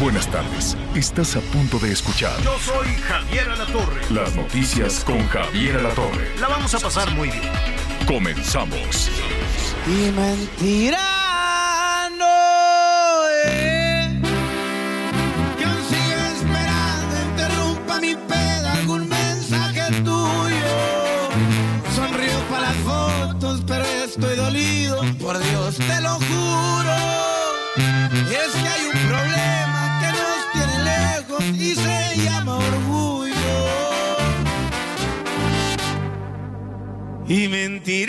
Buenas tardes. Estás a punto de escuchar Yo soy Javier Alatorre. las noticias con Javier Alatorre. La vamos a pasar muy bien. Comenzamos. Y mentira Y pocos.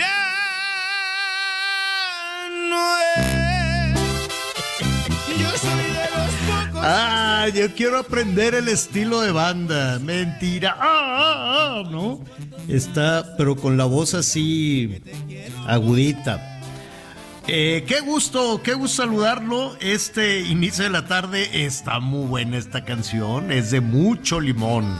Ah, yo quiero aprender el estilo de banda. Mentira. Ah, ah, ah, ¿no? Está, pero con la voz así agudita. Eh, qué gusto, qué gusto saludarlo. Este inicio de la tarde está muy buena esta canción. Es de mucho limón.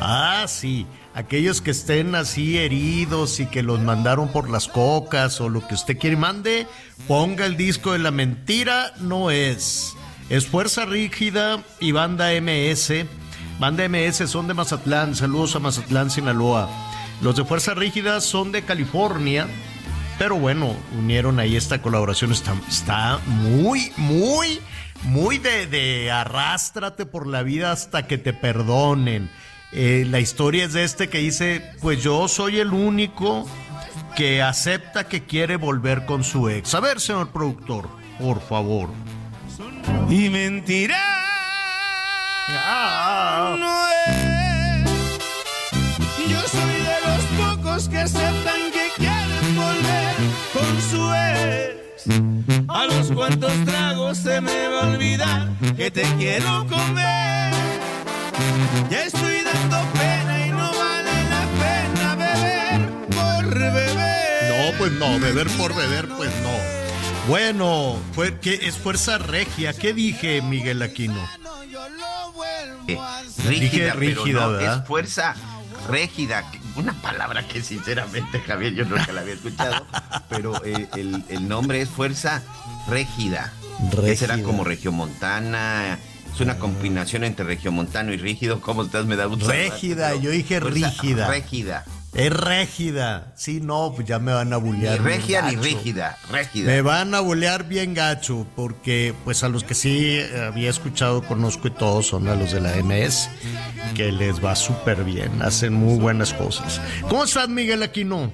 Ah, sí. Aquellos que estén así heridos y que los mandaron por las cocas o lo que usted quiere mande, ponga el disco de la mentira, no es. Es Fuerza Rígida y Banda MS. Banda MS son de Mazatlán. Saludos a Mazatlán, Sinaloa. Los de Fuerza Rígida son de California. Pero bueno, unieron ahí esta colaboración. Está, está muy, muy, muy de, de arrástrate por la vida hasta que te perdonen. Eh, la historia es de este que dice, pues yo soy el único que acepta que quiere volver con su ex. A ver, señor productor, por favor. Y mentira no es. Yo soy de los pocos que aceptan que quieren volver con su ex. A los cuantos tragos se me va a olvidar que te quiero comer. Ya estoy dando pena y no vale la pena beber por beber. No, pues no, beber por beber, pues no. Bueno, fue, ¿qué es fuerza regia? ¿Qué dije, Miguel Aquino? Yo lo vuelvo Eh, a hacer. rígida, Dije pero rígida, es fuerza rígida. que- Una palabra que sinceramente, Javier, yo nunca la había escuchado, pero eh, el, el nombre es fuerza rígida. Que será como regiomontana. Es una combinación entre regiomontano y rígido. ¿Cómo estás? Me da gusto. Régida, yo dije rígida. Rígida. Es régida. Sí, no, pues ya me van a Ni bullear. bien regia ni rígida. Rígida. Me van a bulear bien gacho, porque pues a los que sí eh, había escuchado, conozco y todos son a los de la MS, que les va súper bien, hacen muy buenas cosas. ¿Cómo estás, Miguel Aquino?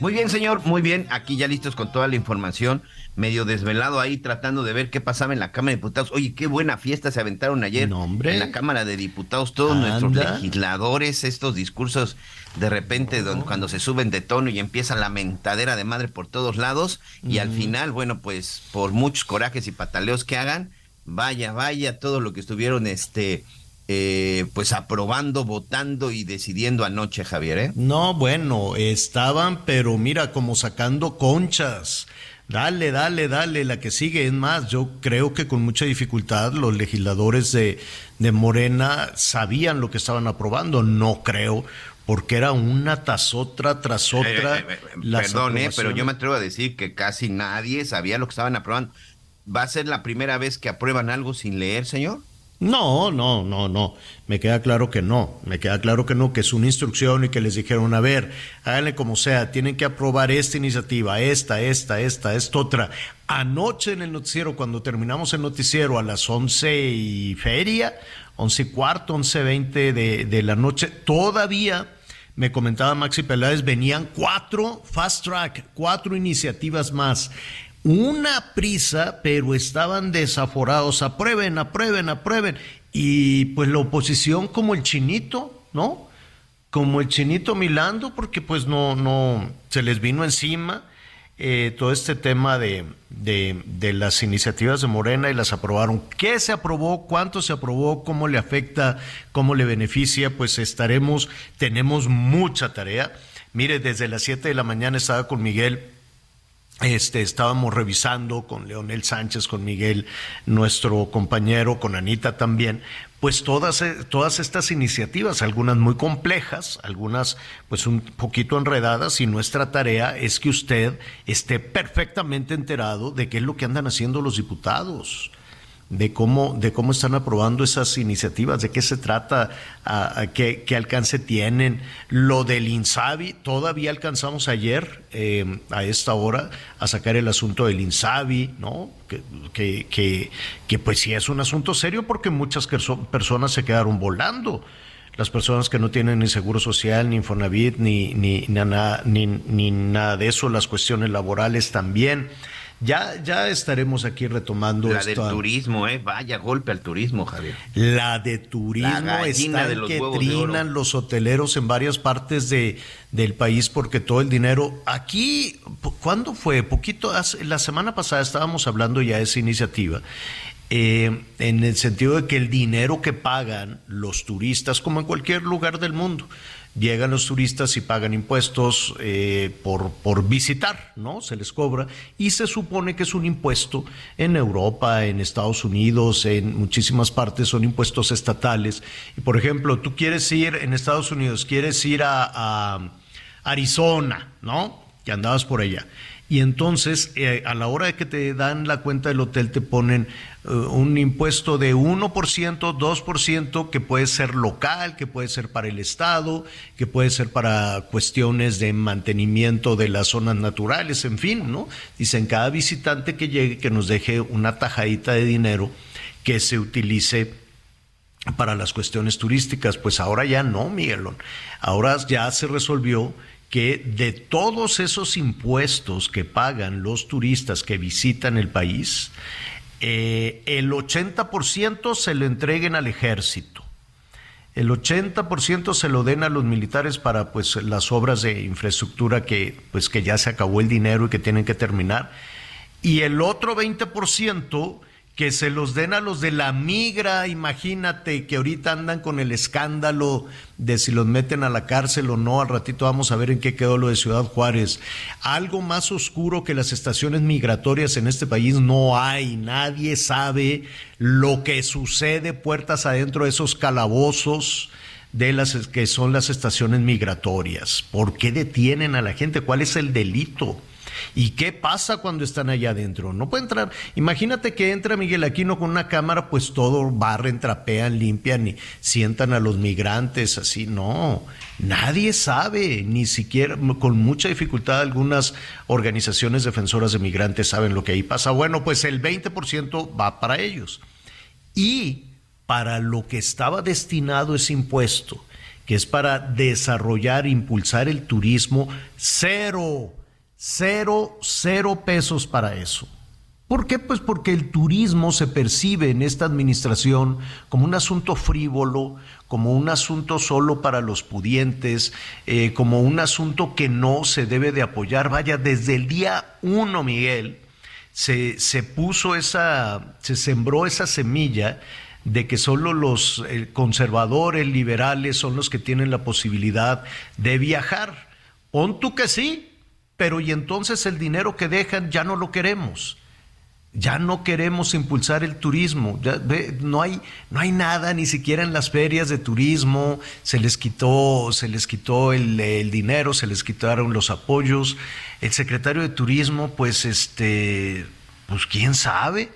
Muy bien, señor, muy bien. Aquí ya listos con toda la información, medio desvelado ahí tratando de ver qué pasaba en la Cámara de Diputados. Oye, qué buena fiesta se aventaron ayer No, hombre. en la Cámara de Diputados. Todos Anda. nuestros legisladores, estos discursos de repente cuando se suben de tono y empieza la mentadera de madre por todos lados y al final, bueno, pues por muchos corajes y pataleos que hagan, vaya, vaya, todo lo que estuvieron este eh, pues aprobando, votando y decidiendo anoche, Javier, ¿eh? No, bueno, estaban, pero mira, como sacando conchas. Dale, dale, dale, la que sigue. Es más, yo creo que con mucha dificultad los legisladores de, de Morena sabían lo que estaban aprobando. No creo, porque era una tras otra, tras otra. Eh, eh, eh, las perdón, eh, pero yo me atrevo a decir que casi nadie sabía lo que estaban aprobando. ¿Va a ser la primera vez que aprueban algo sin leer, señor? No, no, no, no. Me queda claro que no. Me queda claro que no, que es una instrucción y que les dijeron, a ver, háganle como sea, tienen que aprobar esta iniciativa, esta, esta, esta, esta otra. Anoche en el noticiero, cuando terminamos el noticiero a las once y feria, once y cuarto, once veinte de, de la noche, todavía me comentaba Maxi Peláez, venían cuatro fast track, cuatro iniciativas más. Una prisa, pero estaban desaforados. Aprueben, aprueben, aprueben. Y pues la oposición como el chinito, ¿no? Como el chinito milando, porque pues no, no, se les vino encima. eh, todo este tema de, de, las iniciativas de Morena y las aprobaron. ¿Qué se aprobó? ¿Cuánto se aprobó? ¿Cómo le afecta? ¿Cómo le beneficia? Pues estaremos, tenemos mucha tarea. Mire, desde las 7 de la mañana estaba con Miguel este, estábamos revisando con Leonel Sánchez, con Miguel, nuestro compañero, con Anita también, pues todas, eh, todas estas iniciativas, algunas muy complejas, algunas pues un poquito enredadas, y nuestra tarea es que usted esté perfectamente enterado de qué es lo que andan haciendo los diputados de cómo, de cómo están aprobando esas iniciativas, de qué se trata, a, qué, alcance tienen. Lo del INSABI, todavía alcanzamos ayer, eh, a esta hora, a sacar el asunto del INSABI, ¿no? Que, que, que, pues sí es un asunto serio porque muchas personas se quedaron volando las personas que no tienen ni seguro social, ni Infonavit, ni, ni, ni, ni, nada de eso, las cuestiones laborales también. Ya, ya estaremos aquí retomando La del turismo, ¿eh? Vaya golpe al turismo, Javier. La de turismo está de los que trinan los hoteleros en varias partes de, del país porque todo el dinero. Aquí, ¿cuándo fue? Poquito, la semana pasada estábamos hablando ya de esa iniciativa. Eh, en el sentido de que el dinero que pagan los turistas, como en cualquier lugar del mundo, llegan los turistas y pagan impuestos eh, por, por visitar, ¿no? Se les cobra y se supone que es un impuesto en Europa, en Estados Unidos, en muchísimas partes son impuestos estatales. Y por ejemplo, tú quieres ir en Estados Unidos, quieres ir a, a Arizona, ¿no? Que andabas por allá y entonces eh, a la hora de que te dan la cuenta del hotel te ponen eh, un impuesto de 1%, 2% que puede ser local, que puede ser para el Estado, que puede ser para cuestiones de mantenimiento de las zonas naturales, en fin, ¿no? Dicen cada visitante que llegue que nos deje una tajadita de dinero que se utilice para las cuestiones turísticas, pues ahora ya no, Miguelón. Ahora ya se resolvió que de todos esos impuestos que pagan los turistas que visitan el país, eh, el 80% se lo entreguen al ejército, el 80% se lo den a los militares para pues las obras de infraestructura que pues que ya se acabó el dinero y que tienen que terminar, y el otro 20% que se los den a los de la migra, imagínate que ahorita andan con el escándalo de si los meten a la cárcel o no, al ratito vamos a ver en qué quedó lo de Ciudad Juárez. Algo más oscuro que las estaciones migratorias en este país no hay, nadie sabe lo que sucede puertas adentro de esos calabozos de las que son las estaciones migratorias. ¿Por qué detienen a la gente? ¿Cuál es el delito? ¿Y qué pasa cuando están allá adentro? No puede entrar. Imagínate que entra Miguel Aquino con una cámara, pues todo barren, trapean, limpian y sientan a los migrantes así. No, nadie sabe, ni siquiera, con mucha dificultad algunas organizaciones defensoras de migrantes saben lo que ahí pasa. Bueno, pues el 20% va para ellos. Y para lo que estaba destinado ese impuesto, que es para desarrollar, impulsar el turismo, cero Cero, cero pesos para eso. ¿Por qué? Pues porque el turismo se percibe en esta administración como un asunto frívolo, como un asunto solo para los pudientes, eh, como un asunto que no se debe de apoyar. Vaya, desde el día uno, Miguel, se, se puso esa, se sembró esa semilla de que solo los conservadores, liberales son los que tienen la posibilidad de viajar. Pon tú que sí, pero y entonces el dinero que dejan ya no lo queremos. Ya no queremos impulsar el turismo, ya, no, hay, no hay nada ni siquiera en las ferias de turismo, se les quitó, se les quitó el, el dinero, se les quitaron los apoyos. El secretario de turismo, pues este, pues quién sabe,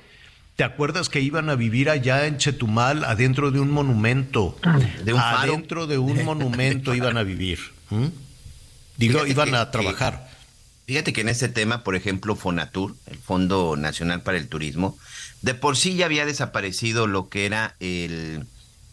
¿Te acuerdas que iban a vivir allá en Chetumal, adentro de un monumento? De un adentro de un monumento iban a vivir. Digo, iban a trabajar. Fíjate que en este tema, por ejemplo, Fonatur, el Fondo Nacional para el Turismo, de por sí ya había desaparecido lo que era el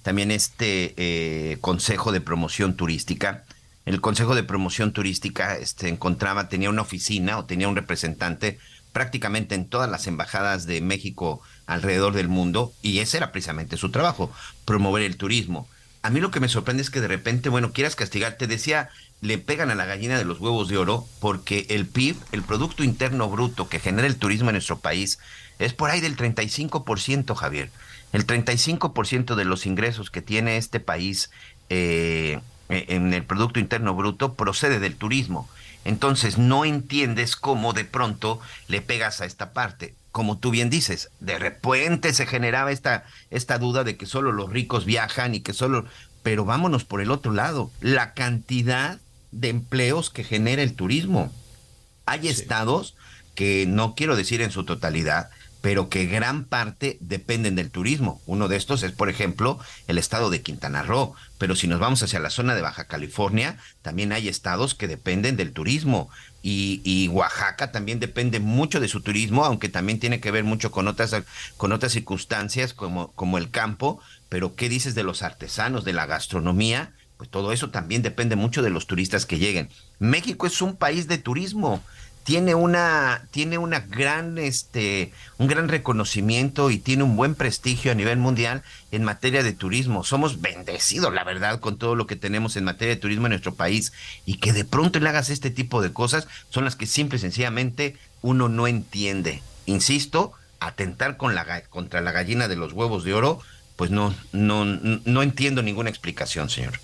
también este eh, Consejo de Promoción Turística. El Consejo de Promoción Turística este, encontraba, tenía una oficina o tenía un representante prácticamente en todas las embajadas de México alrededor del mundo y ese era precisamente su trabajo, promover el turismo. A mí lo que me sorprende es que de repente, bueno, quieras castigar, te decía le pegan a la gallina de los huevos de oro porque el PIB, el Producto Interno Bruto que genera el turismo en nuestro país, es por ahí del 35%, Javier. El 35% de los ingresos que tiene este país eh, en el Producto Interno Bruto procede del turismo. Entonces no entiendes cómo de pronto le pegas a esta parte. Como tú bien dices, de repente se generaba esta, esta duda de que solo los ricos viajan y que solo... Pero vámonos por el otro lado, la cantidad de empleos que genera el turismo. Hay estados que no quiero decir en su totalidad, pero que gran parte dependen del turismo. Uno de estos es, por ejemplo, el estado de Quintana Roo. Pero si nos vamos hacia la zona de Baja California, también hay estados que dependen del turismo. Y, Oaxaca también depende mucho de su turismo, aunque también tiene que ver mucho con otras, con otras circunstancias como, como el campo. Pero ¿qué dices de los artesanos, de la gastronomía? Pues todo eso también depende mucho de los turistas que lleguen. México es un país de turismo tiene una tiene una gran este un gran reconocimiento y tiene un buen prestigio a nivel mundial en materia de turismo. Somos bendecidos, la verdad, con todo lo que tenemos en materia de turismo en nuestro país y que de pronto le hagas este tipo de cosas son las que simple y sencillamente uno no entiende. Insisto, atentar con la, contra la gallina de los huevos de oro, pues no no no entiendo ninguna explicación, señor.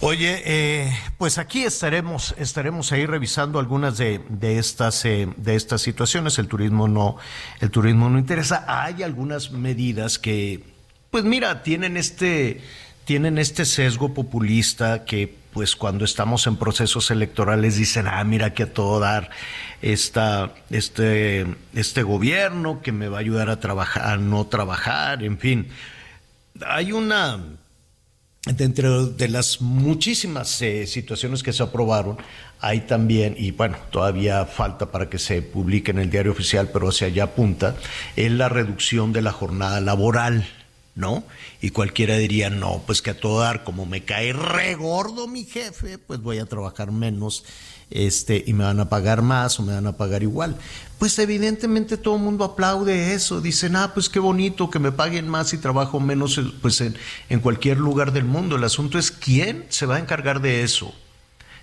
Oye, eh, pues aquí estaremos, estaremos ahí revisando algunas de, de estas, eh, de estas situaciones. El turismo no, el turismo no interesa. Hay algunas medidas que, pues mira, tienen este, tienen este sesgo populista que, pues cuando estamos en procesos electorales dicen, ah, mira que a todo dar esta, este, este gobierno que me va a ayudar a trabajar, a no trabajar, en fin. Hay una dentro de las muchísimas eh, situaciones que se aprobaron, hay también, y bueno, todavía falta para que se publique en el diario oficial, pero hacia allá apunta, es la reducción de la jornada laboral. ¿no? Y cualquiera diría, no, pues que a todo dar, como me cae re gordo mi jefe, pues voy a trabajar menos este, y me van a pagar más o me van a pagar igual. Pues evidentemente todo el mundo aplaude eso, dicen, ah, pues qué bonito que me paguen más y trabajo menos pues en, en cualquier lugar del mundo. El asunto es quién se va a encargar de eso.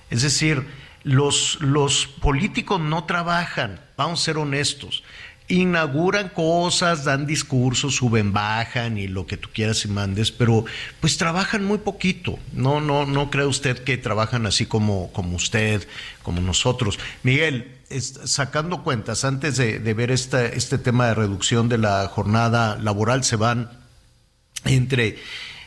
Es decir, los, los políticos no trabajan, vamos a ser honestos inauguran cosas, dan discursos, suben, bajan y lo que tú quieras y mandes, pero pues trabajan muy poquito. No, no, no cree usted que trabajan así como, como usted, como nosotros. Miguel, sacando cuentas, antes de, ver este, este tema de reducción de la jornada laboral, se van entre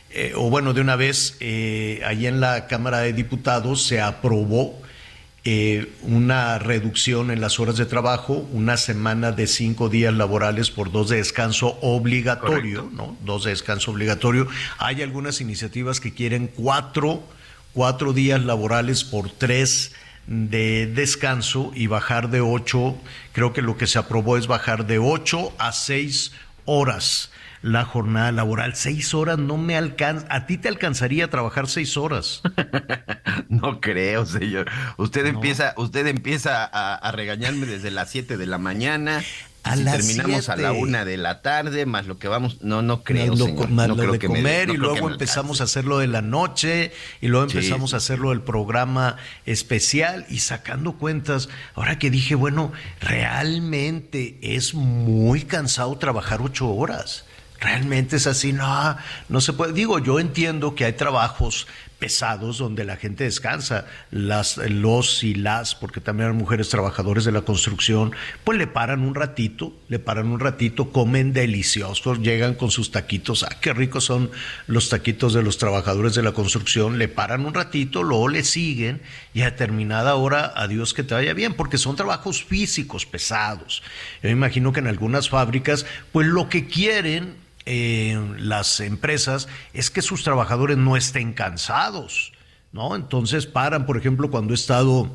eh, o bueno, de una vez, eh, ahí en la Cámara de Diputados se aprobó eh, una reducción en las horas de trabajo, una semana de cinco días laborales por dos de descanso obligatorio, ¿no? Dos de descanso obligatorio. Hay algunas iniciativas que quieren cuatro, cuatro días laborales por tres de descanso y bajar de ocho, creo que lo que se aprobó es bajar de ocho a seis horas la jornada laboral. Seis horas no me alcanza. ¿A ti te alcanzaría a trabajar seis horas? no creo, señor. Usted empieza, usted empieza a, regañarme desde las siete de la mañana. A terminamos a la una de la tarde, más lo que vamos, no, no creo, más señor. Más lo de comer y luego empezamos a hacerlo de la noche y luego empezamos a hacerlo del programa especial y sacando cuentas. Ahora que dije, bueno, realmente es muy cansado trabajar ocho horas realmente es así, no, no se puede. Digo, yo entiendo que hay trabajos pesados donde la gente descansa, las, los y las, porque también hay mujeres trabajadores de la construcción, pues le paran un ratito, le paran un ratito, comen deliciosos, llegan con sus taquitos, ah, qué ricos son los taquitos de los trabajadores de la construcción, le paran un ratito, luego le siguen y a determinada hora, adiós que te vaya bien, porque son trabajos físicos pesados. Yo imagino que en algunas fábricas, pues lo que quieren las empresas es que sus trabajadores no estén cansados, ¿no? Entonces paran, por ejemplo, cuando he estado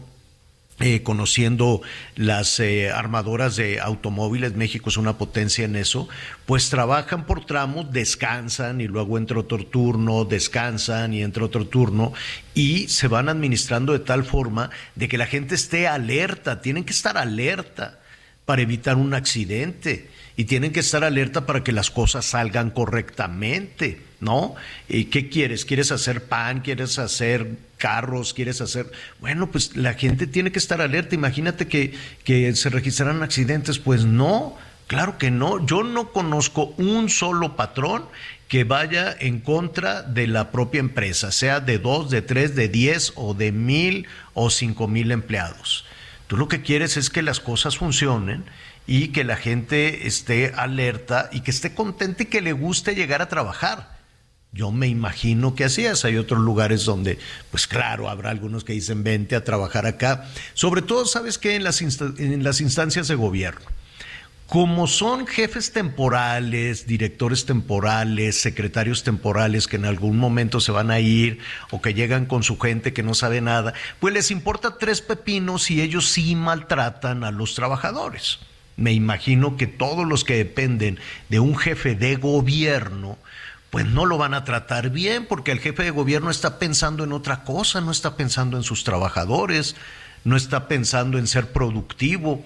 eh, conociendo las eh, armadoras de automóviles, México es una potencia en eso, pues trabajan por tramos, descansan y luego entra otro turno, descansan y entra otro turno y se van administrando de tal forma de que la gente esté alerta, tienen que estar alerta para evitar un accidente y tienen que estar alerta para que las cosas salgan correctamente, ¿no? ¿Y qué quieres? ¿Quieres hacer pan? ¿Quieres hacer carros? ¿Quieres hacer...? Bueno, pues la gente tiene que estar alerta. Imagínate que, que se registraran accidentes. Pues no, claro que no. Yo no conozco un solo patrón que vaya en contra de la propia empresa, sea de dos, de tres, de diez o de mil o cinco mil empleados. Tú lo que quieres es que las cosas funcionen y que la gente esté alerta y que esté contenta y que le guste llegar a trabajar. Yo me imagino que así es. Hay otros lugares donde, pues claro, habrá algunos que dicen vente a trabajar acá. Sobre todo, ¿sabes qué? En las, en las instancias de gobierno como son jefes temporales, directores temporales, secretarios temporales que en algún momento se van a ir o que llegan con su gente que no sabe nada, pues les importa tres pepinos y ellos sí maltratan a los trabajadores. Me imagino que todos los que dependen de un jefe de gobierno, pues no lo van a tratar bien porque el jefe de gobierno está pensando en otra cosa, no está pensando en sus trabajadores, no está pensando en ser productivo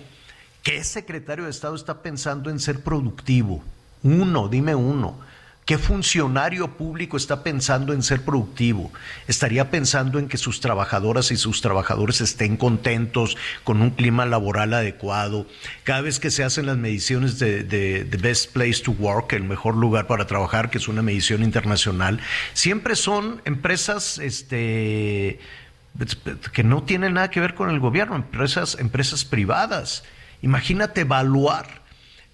¿Qué secretario de Estado está pensando en ser productivo? Uno, dime uno. ¿Qué funcionario público está pensando en ser productivo? ¿Estaría pensando en que sus trabajadoras y sus trabajadores estén contentos con un clima laboral adecuado? Cada vez que se hacen las mediciones de, de, Best Place to Work, el mejor lugar para trabajar, que es una medición internacional, siempre son empresas este, que no tienen nada que ver con el gobierno, empresas, empresas privadas. Imagínate evaluar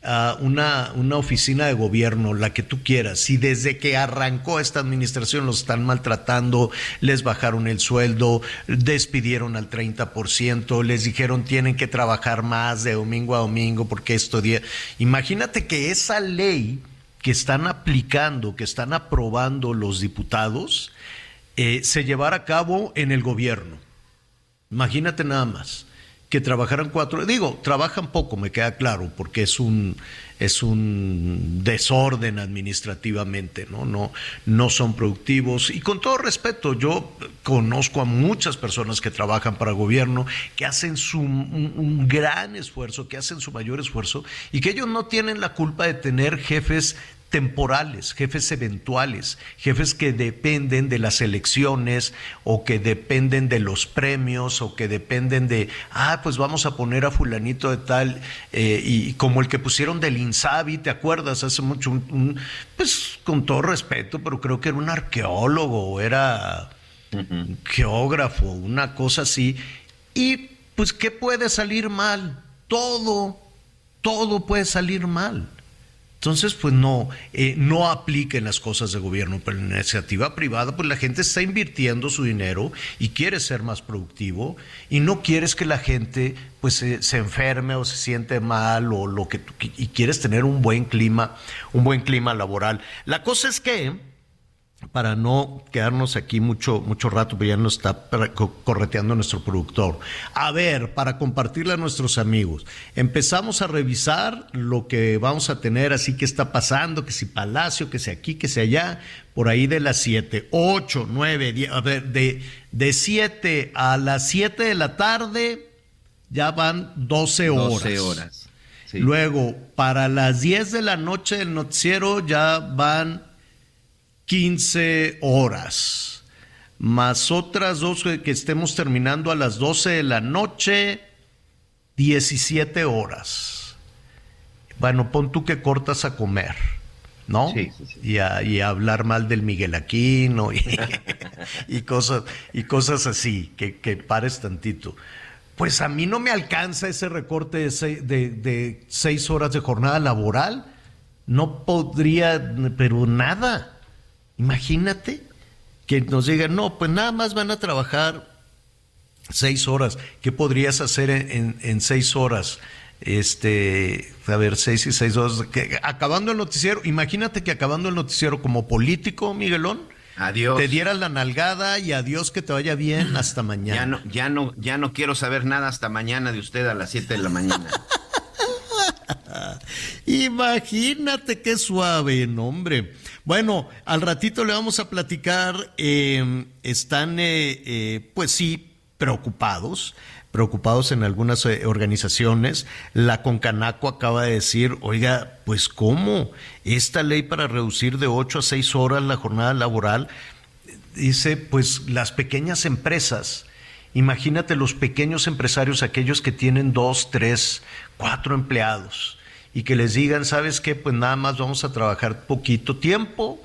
una, una, oficina de gobierno, la que tú quieras, si desde que arrancó esta administración los están maltratando, les bajaron el sueldo, despidieron al 30%, les dijeron tienen que trabajar más de domingo a domingo porque esto día. Imagínate que esa ley que están aplicando, que están aprobando los diputados, eh, se llevara a cabo en el gobierno. Imagínate nada más que trabajaran cuatro, digo, trabajan poco, me queda claro, porque es un es un desorden administrativamente, ¿no? No no son productivos y con todo respeto, yo conozco a muchas personas que trabajan para gobierno que hacen su un gran esfuerzo, que hacen su mayor esfuerzo y que ellos no tienen la culpa de tener jefes temporales, jefes eventuales, jefes que dependen de las elecciones o que dependen de los premios o que dependen de, ah, pues vamos a poner a fulanito de tal, eh, y como el que pusieron del Insabi, ¿te acuerdas? Hace mucho, un, pues con todo respeto, pero creo que era un arqueólogo, era geógrafo, una cosa así. Y pues, ¿qué puede salir mal? Todo, todo puede salir mal. Entonces, pues no, eh, no apliquen las cosas de gobierno, pero en la iniciativa privada, pues la gente está invirtiendo su dinero y quiere ser más productivo y no quieres que la gente pues se, enferme o se siente mal o lo que y quieres tener un buen clima, un buen clima laboral. La cosa es que para no quedarnos aquí mucho, mucho rato, pero ya nos está correteando nuestro productor. A ver, para compartirle a nuestros amigos, empezamos a revisar lo que vamos a tener, así que está pasando, que si Palacio, que si aquí, que si allá, por ahí de las 7, 8, 9, 10, a ver, de, de 7 a las 7 de la tarde ya van 12 horas. 12 horas. Luego, para las 10 de la noche del noticiero ya van 15 horas, más otras dos que estemos terminando a las 12 de la noche, 17 horas. Bueno, pon tú que cortas a comer, ¿no? Sí, sí, sí. Y, a, hablar mal del Miguel Aquino y, cosas, y cosas así, que, pares tantito. Pues a mí no me alcanza ese recorte de de seis horas de jornada laboral. No podría, pero nada. Imagínate que nos digan, no, pues nada más van a trabajar seis horas. ¿Qué podrías hacer en, seis horas? Este, a ver, seis y seis horas. acabando el noticiero, imagínate que acabando el noticiero como político, Miguelón, Adiós. Te dieras la nalgada y adiós que te vaya bien hasta mañana. Ya no, ya no, ya no quiero saber nada hasta mañana de usted a las siete de la mañana. Imagínate qué suave, hombre. Bueno, al ratito le vamos a platicar, em, están, eh, eh, pues sí, preocupados, preocupados en algunas eh, organizaciones. La Concanaco acaba de decir, oiga, pues ¿cómo? Esta ley para reducir de 8 a 6 horas la jornada laboral, dice, pues las pequeñas empresas, imagínate los pequeños empresarios, aquellos que tienen dos, tres, cuatro empleados y que les digan, ¿sabes qué? Pues nada más vamos a trabajar poquito tiempo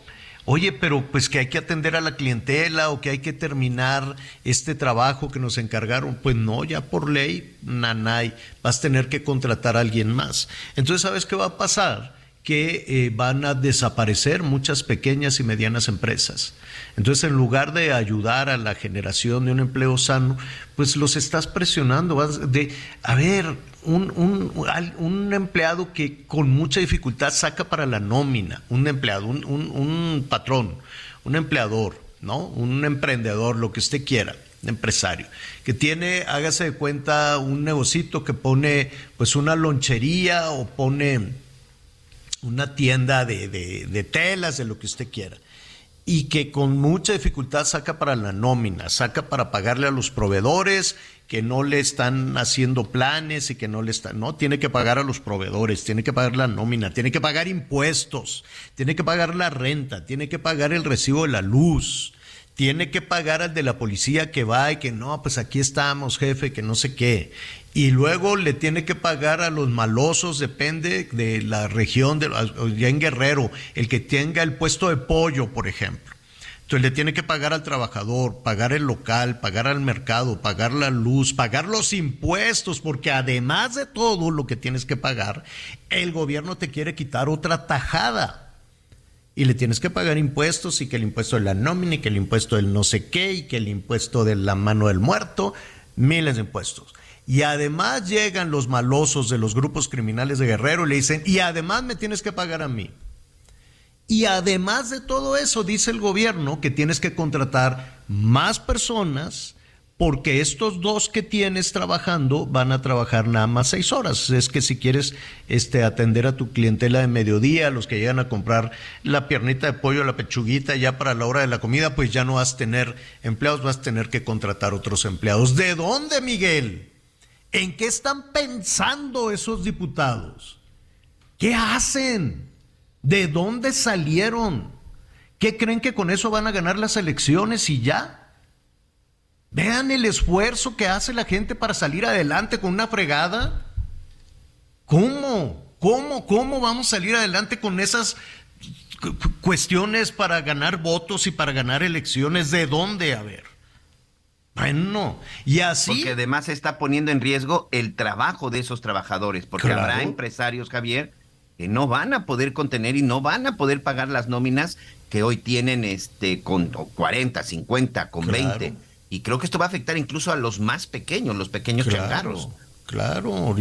Oye, pero pues que hay que atender a la clientela o que hay que terminar este trabajo que nos encargaron. Pues no, ya por ley, nanay, vas a tener que contratar a alguien más. Entonces, ¿sabes qué va a pasar? Que eh, van a desaparecer muchas pequeñas y medianas empresas. Entonces, en lugar de ayudar a la generación de un empleo sano, pues los estás presionando. De, a ver, un, un, un, empleado que con mucha dificultad saca para la nómina, un empleado, un, un, patrón, un empleador, ¿no? Un emprendedor, lo que usted quiera, un empresario, que tiene, hágase de cuenta, un negocito que pone pues una lonchería o pone una tienda de, de, de telas, de lo que usted quiera y que con mucha dificultad saca para la nómina, saca para pagarle a los proveedores que no le están haciendo planes y que no le están, no, tiene que pagar a los proveedores, tiene que pagar la nómina, tiene que pagar impuestos, tiene que pagar la renta, tiene que pagar el recibo de la luz, tiene que pagar al de la policía que va y que no, pues aquí estamos, jefe, que no sé qué. Y luego le tiene que pagar a los malosos, depende de la región, de, ya en Guerrero, el que tenga el puesto de pollo, por ejemplo entonces le tiene que pagar al trabajador, pagar el local, pagar al mercado, pagar la luz, pagar los impuestos, porque además de todo lo que tienes que pagar, el gobierno te quiere quitar otra tajada. Y le tienes que pagar impuestos y que el impuesto de la nómina y que el impuesto del no sé qué y que el impuesto de la mano del muerto, miles de impuestos. Y además llegan los malosos de los grupos criminales de Guerrero y le dicen, y además me tienes que pagar a mí. Y además de todo eso, dice el gobierno que tienes que contratar más personas porque estos dos que tienes trabajando van a trabajar nada más seis horas. Es que si quieres este, atender a tu clientela de mediodía, los que llegan a comprar la piernita de pollo, la pechuguita ya para la hora de la comida, pues ya no vas a tener empleados, vas a tener que contratar otros empleados. ¿De dónde, Miguel? ¿En qué están pensando esos diputados? ¿Qué hacen? ¿De dónde salieron? ¿Qué creen que con eso van a ganar las elecciones y ya? Vean el esfuerzo que hace la gente para salir adelante con una fregada. ¿Cómo? ¿Cómo? ¿Cómo vamos a salir adelante con esas cuestiones para ganar votos y para ganar elecciones? ¿De dónde? A ver. Bueno, y así. Porque además se está poniendo en riesgo el trabajo de esos trabajadores, porque habrá empresarios, Javier, que no van a poder contener y no van a poder pagar las nóminas que hoy tienen este con 40, 50, con 20. Y creo que esto va a afectar incluso a los más pequeños, los pequeños changarros. Claro,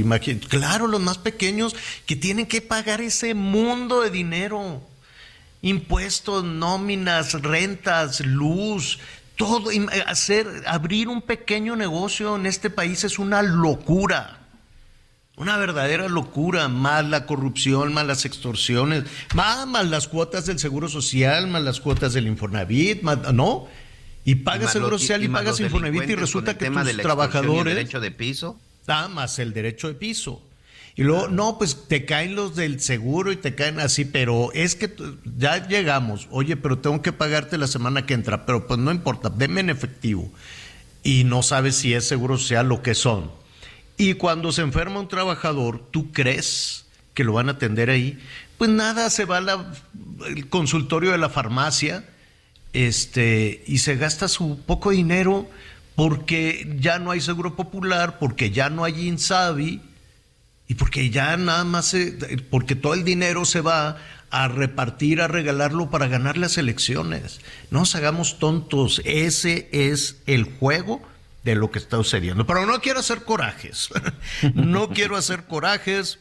claro, los más pequeños que tienen que pagar ese mundo de dinero. Impuestos, nóminas, rentas, luz, todo hacer abrir un pequeño negocio en este país es una locura. Una verdadera locura, más la corrupción, más las extorsiones, más, las cuotas del Seguro Social, más las cuotas del Infonavit, ¿no? Y pagas Seguro Social y, pagas Infonavit y resulta que tus trabajadores... el derecho de piso? Ah, más el derecho de piso. Y luego, no, pues te caen los del seguro y te caen así, pero es que ya llegamos, oye, pero tengo que pagarte la semana que entra, pero pues no importa, deme en efectivo. Y no sabes si es seguro social lo que son y cuando se enferma un trabajador, ¿tú crees que lo van a atender ahí? Pues nada, se va al consultorio de la farmacia este, y se gasta su poco dinero porque ya no hay seguro popular, porque ya no hay INSABI y porque ya nada más, porque todo el dinero se va a repartir, a regalarlo para ganar las elecciones. No nos hagamos tontos, ese es el juego de lo que está sucediendo. Pero no quiero hacer corajes, no quiero hacer corajes.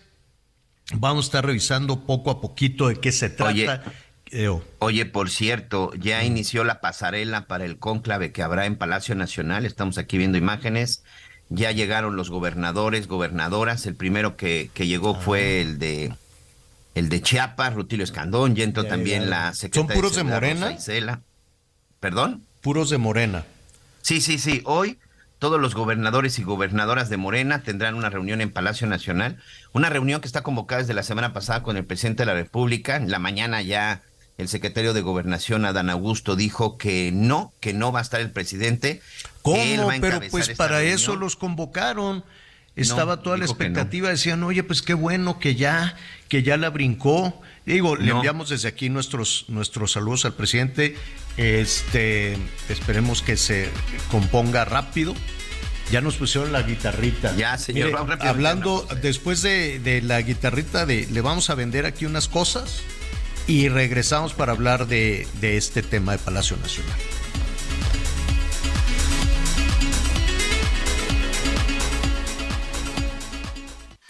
Vamos a estar revisando poco a poquito de qué se trata. Oye, por cierto, ya inició la pasarela para el cónclave que habrá en Palacio Nacional. Estamos aquí viendo imágenes. Ya llegaron los gobernadores, gobernadoras. El primero que, que llegó fue ah. el de el de Chiapas, Rutilio Escandón. Ya entró también la secretaria. ¿Son puros de, Morena? ¿Perdón? Puros de Morena. Sí, sí, sí. Hoy todos los gobernadores y gobernadoras de Morena tendrán una reunión en Palacio Nacional, una reunión que está convocada desde la semana pasada con el presidente de la República. En la mañana ya el secretario de Gobernación, Adán Augusto, dijo que no, que no va a estar el presidente. ¿Cómo? Pero pues para eso los convocaron. Estaba toda la expectativa, decían, oye, pues qué bueno que ya, que ya la brincó. Digo, le enviamos desde aquí nuestros, nuestros saludos al presidente. Este, esperemos que se componga rápido. Ya nos pusieron la guitarrita. Ya, señor. hablando, después de, de, la guitarrita, de, le vamos a vender aquí unas cosas y regresamos para hablar de, de este tema de Palacio Nacional.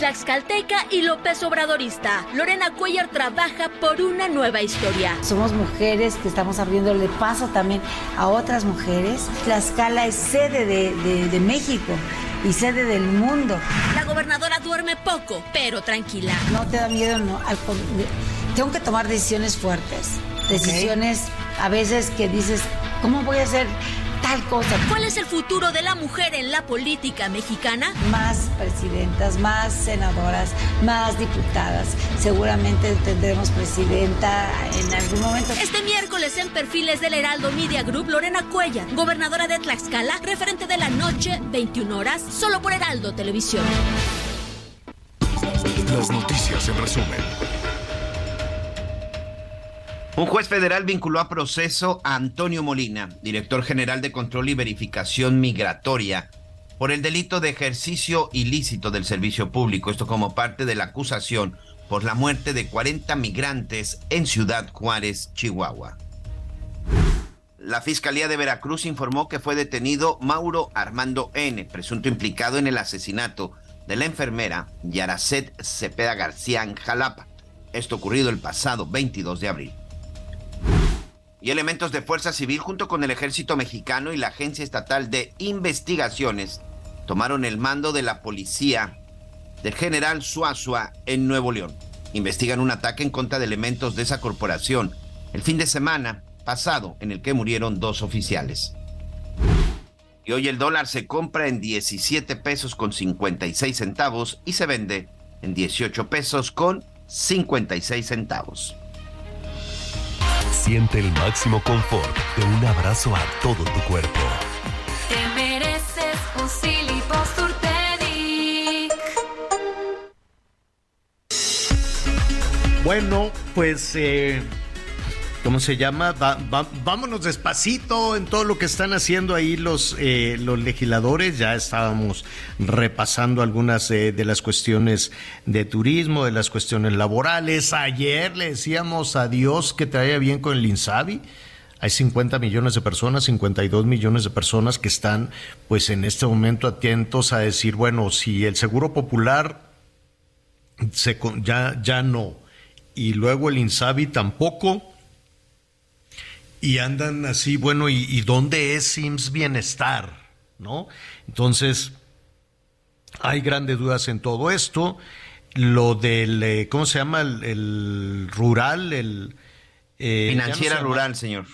Tlaxcalteca y López Obradorista. Lorena Cuellar trabaja por una nueva historia. Somos mujeres que estamos abriéndole paso también a otras mujeres. Tlaxcala es sede de, de México y sede del mundo. La gobernadora duerme poco, pero tranquila. No te da miedo, no. tengo que tomar decisiones fuertes, decisiones a veces que dices, ¿cómo voy a hacer tal cosa? ¿Cuál es el futuro de la mujer en la política mexicana? Más presidentas, más senadoras, más diputadas. Seguramente tendremos presidenta en algún momento. Este miércoles en perfiles del Heraldo Media Group, Lorena Cuella, gobernadora de Tlaxcala, referente de la noche, 21 horas, solo por Heraldo Televisión. Las noticias en resumen. Un juez federal vinculó a proceso a Antonio Molina, director general de Control y Verificación Migratoria, por el delito de ejercicio ilícito del servicio público, esto como parte de la acusación por la muerte de 40 migrantes en Ciudad Juárez, Chihuahua. La Fiscalía de Veracruz informó que fue detenido Mauro Armando N., presunto implicado en el asesinato de la enfermera Yaracet Cepeda García en Jalapa. Esto ocurrido el pasado 22 de abril y elementos de Fuerza Civil junto con el Ejército Mexicano y la Agencia Estatal de Investigaciones tomaron el mando de la policía del general Suazua en Nuevo León. Investigan un ataque en contra de elementos de esa corporación el fin de semana pasado en el que murieron dos oficiales. Y hoy el dólar se compra en 17 pesos con 56 centavos y se vende en 18 pesos con 56 centavos. Siente el máximo confort de un abrazo a todo tu cuerpo. Te mereces un Bueno, pues eh, ¿cómo se llama? vámonos despacito en todo lo que están haciendo ahí los, eh, los legisladores. Ya estábamos repasando algunas de las cuestiones de turismo, de las cuestiones laborales. Ayer le decíamos a Dios que te vaya bien con el INSABI. Hay 50 millones de personas, 52 millones de personas que están pues en este momento atentos a decir, bueno, si el Seguro Popular se, ya, ya no, y luego el INSABI tampoco, y andan así, bueno, ¿y, dónde es Sims Bienestar? ¿No? Entonces, hay grandes dudas en todo esto. Lo del, eh, ¿cómo se llama? El, rural, el... Eh, financiera rural, señor.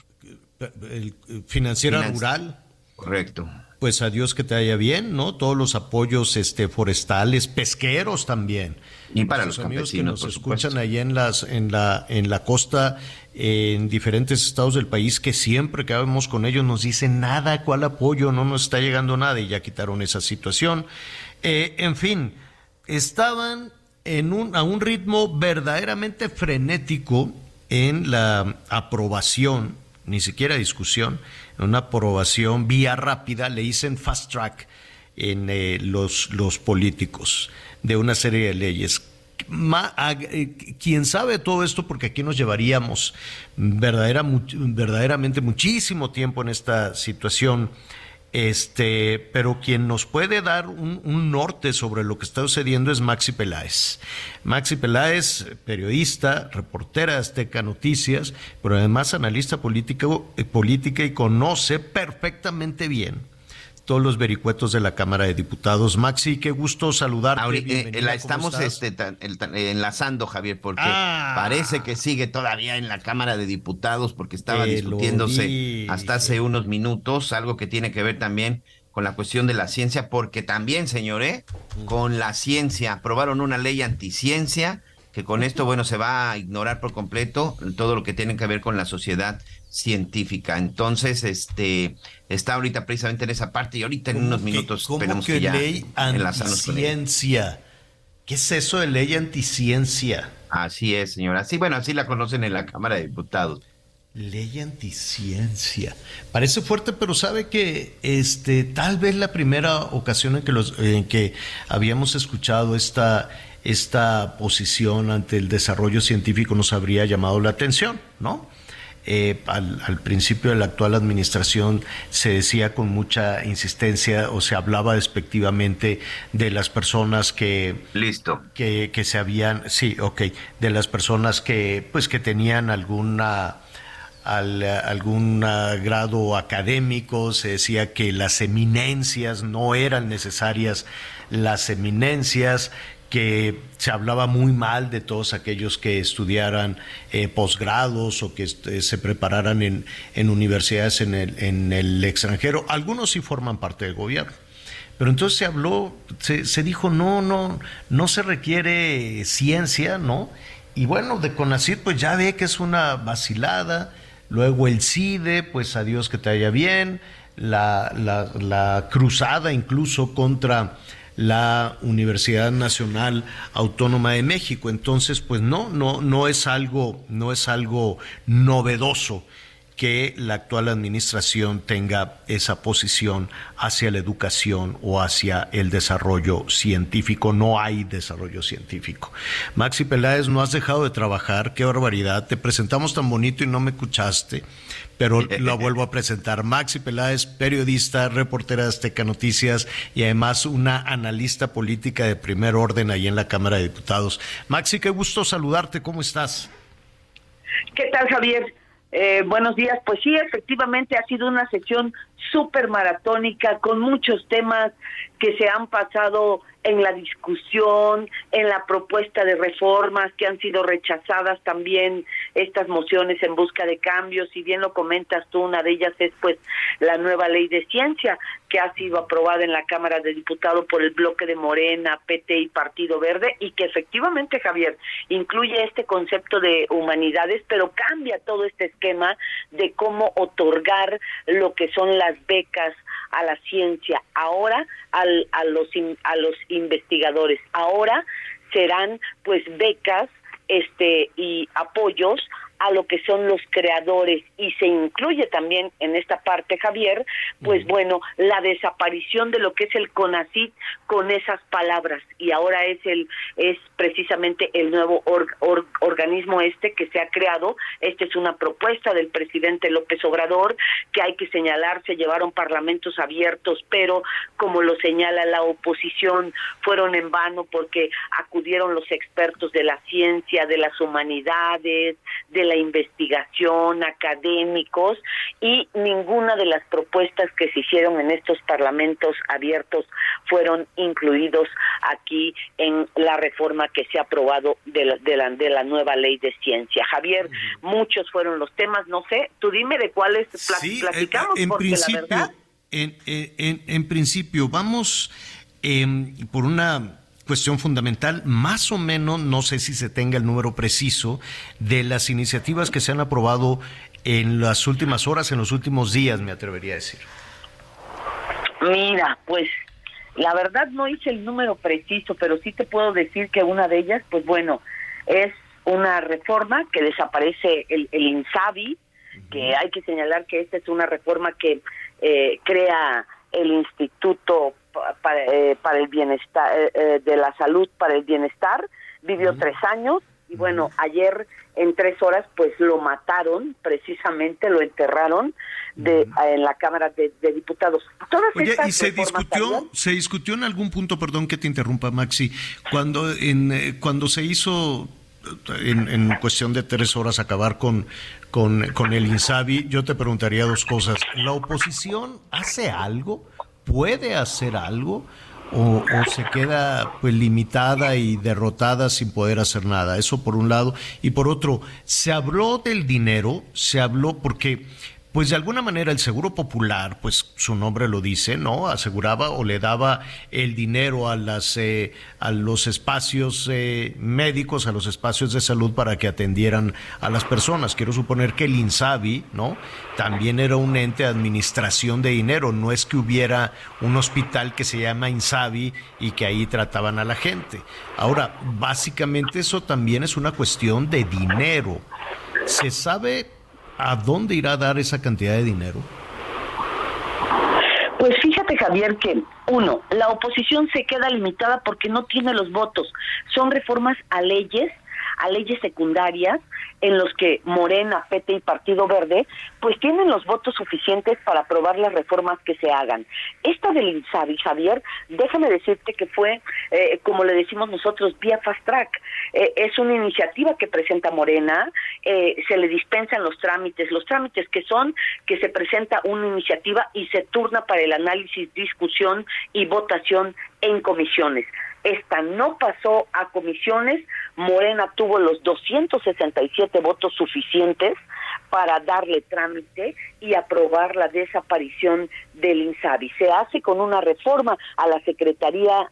El, financiera rural. Correcto. Pues a Dios que te haya bien, ¿no? Todos los apoyos este, forestales, pesqueros también. Y para los amigos que nos escuchan ahí en las en la en la costa en diferentes estados del país que siempre que hablamos con ellos nos dicen nada, cuál apoyo, no nos está llegando nada y ya quitaron esa situación. Eh, en fin, estaban en un, a un ritmo verdaderamente frenético en la aprobación, ni siquiera discusión, una aprobación vía rápida, le dicen fast track en eh, los, los políticos de una serie de leyes. Eh, quién sabe todo esto, porque aquí nos llevaríamos verdadera, verdaderamente muchísimo tiempo en esta situación. Este, pero quien nos puede dar un, norte sobre lo que está sucediendo es Maxi Peláez. Maxi Peláez, periodista, reportera de Azteca Noticias, pero además analista político, eh, política y conoce perfectamente bien todos los vericuetos de la Cámara de Diputados. Maxi, qué gusto saludarte. Ahorita, eh, la estamos este, enlazando, Javier, porque ah. parece que sigue todavía en la Cámara de Diputados porque estaba discutiéndose hasta hace unos minutos, algo que tiene que ver también con la cuestión de la ciencia, porque también, señores, con la ciencia aprobaron una ley anticiencia que con esto, bueno, se va a ignorar por completo todo lo que tiene que ver con la sociedad científica. Entonces, este está ahorita precisamente en esa parte y ahorita en unos minutos esperemos que, ya ley anticiencia. ¿Qué es eso de ley anticiencia? Así es, señora. Sí, bueno, así la conocen en la Cámara de Diputados. Ley anticiencia. Parece fuerte, pero sabe que este tal vez la primera ocasión en que los en que habíamos escuchado esta esta posición ante el desarrollo científico nos habría llamado la atención, ¿no? Eh, al, principio de la actual administración se decía con mucha insistencia o se hablaba despectivamente de las personas que listo. que, que se habían sí ok de las personas que pues que tenían alguna algún grado académico se decía que las eminencias no eran necesarias las eminencias que se hablaba muy mal de todos aquellos que estudiaran eh, posgrados o que este, se prepararan en, en universidades en el, en el, extranjero. Algunos sí forman parte del gobierno. Pero entonces se habló, se, se, dijo, no, no, no se requiere ciencia, ¿no? Y bueno, de CONACYT pues ya ve que es una vacilada. Luego el CIDE, pues adiós que te haya bien. La, la cruzada incluso contra la Universidad Nacional Autónoma de México. Entonces, pues no, no, no es algo, no es algo novedoso que la actual administración tenga esa posición hacia la educación o hacia el desarrollo científico. No hay desarrollo científico. Maxi Peláez, no has dejado de trabajar, qué barbaridad. Te presentamos tan bonito y no me escuchaste pero la vuelvo a presentar. Maxi Peláez, periodista, reportera de Azteca Noticias y además una analista política de primer orden ahí en la Cámara de Diputados. Maxi, qué gusto saludarte, ¿cómo estás? ¿Qué tal, Javier? Eh, buenos días. Pues sí, efectivamente ha sido una sesión súper maratónica con muchos temas que se han pasado en la discusión, en la propuesta de reformas que han sido rechazadas también estas mociones en busca de cambios, si bien lo comentas tú, una de ellas es pues la nueva ley de ciencia que ha sido aprobada en la Cámara de Diputados por el bloque de Morena, PT y Partido Verde y que efectivamente Javier incluye este concepto de humanidades, pero cambia todo este esquema de cómo otorgar lo que son las becas a la ciencia, ahora al, a, los, a los investigadores, ahora serán pues becas este y apoyos a lo que son los creadores. Y se incluye también en esta parte Javier, pues bueno, la desaparición de lo que es el CONACIT con esas palabras. Y ahora es el es precisamente el nuevo organismo este que se ha creado, esta es una propuesta del presidente López Obrador que hay que señalar, se llevaron parlamentos abiertos, pero como lo señala la oposición, fueron en vano porque acudieron los expertos de la ciencia, de las humanidades, de la investigación, académicos, y ninguna de las propuestas que se hicieron en estos parlamentos abiertos fueron incluidos aquí en la reforma que se ha aprobado de la, de la, de la nueva ley de ciencia. Javier, muchos fueron los temas, no sé, tú dime de cuáles sí, platicamos, en, principio, En, en, en, principio, vamos eh, por una cuestión fundamental, más o menos, no sé si se tenga el número preciso, de las iniciativas que se han aprobado en las últimas horas, en los últimos días, me atrevería a decir. Mira, pues la verdad no hice el número preciso, pero sí te puedo decir que una de ellas, pues bueno, es una reforma que desaparece el, el INSABI, que hay que señalar que esta es una reforma que eh, crea el Instituto para, eh, para el bienestar, eh, eh, de la salud para el bienestar, vivió tres años y bueno, ayer en tres horas pues lo mataron, precisamente lo enterraron de, en la Cámara de, Diputados. Oye, y se discutió, se discutió en algún punto, perdón que te interrumpa Maxi, cuando, en, cuando se hizo en, en, cuestión de tres horas acabar con, con, con el INSABI, yo te preguntaría dos cosas. ¿La oposición hace algo? Puede hacer algo o, se queda pues limitada y derrotada sin poder hacer nada. Eso por un lado. Y por otro, se habló del dinero, se habló porque pues de alguna manera el Seguro Popular, pues su nombre lo dice, ¿no? Aseguraba o le daba el dinero a, las, eh, a los espacios eh, médicos, a los espacios de salud para que atendieran a las personas. Quiero suponer que el INSABI, ¿no? También era un ente de administración de dinero. No es que hubiera un hospital que se llama INSABI y que ahí trataban a la gente. Ahora, básicamente eso también es una cuestión de dinero. Se sabe ¿a dónde irá a dar esa cantidad de dinero? Pues fíjate Javier que uno, la oposición se queda limitada porque no tiene los votos. Son reformas a leyes a leyes secundarias en los que Morena, PT y Partido Verde pues tienen los votos suficientes para aprobar las reformas que se hagan. Esta del INSABI, Javier, déjame decirte que fue, eh, como le decimos nosotros, vía fast track. Eh, es una iniciativa que presenta Morena, eh, se le dispensan los trámites, los trámites que son que se presenta una iniciativa y se turna para el análisis, discusión y votación en comisiones. Esta no pasó a comisiones. Morena tuvo los 267 votos suficientes para darle trámite y aprobar la desaparición del INSABI. Se hace con una reforma a la Secretaría,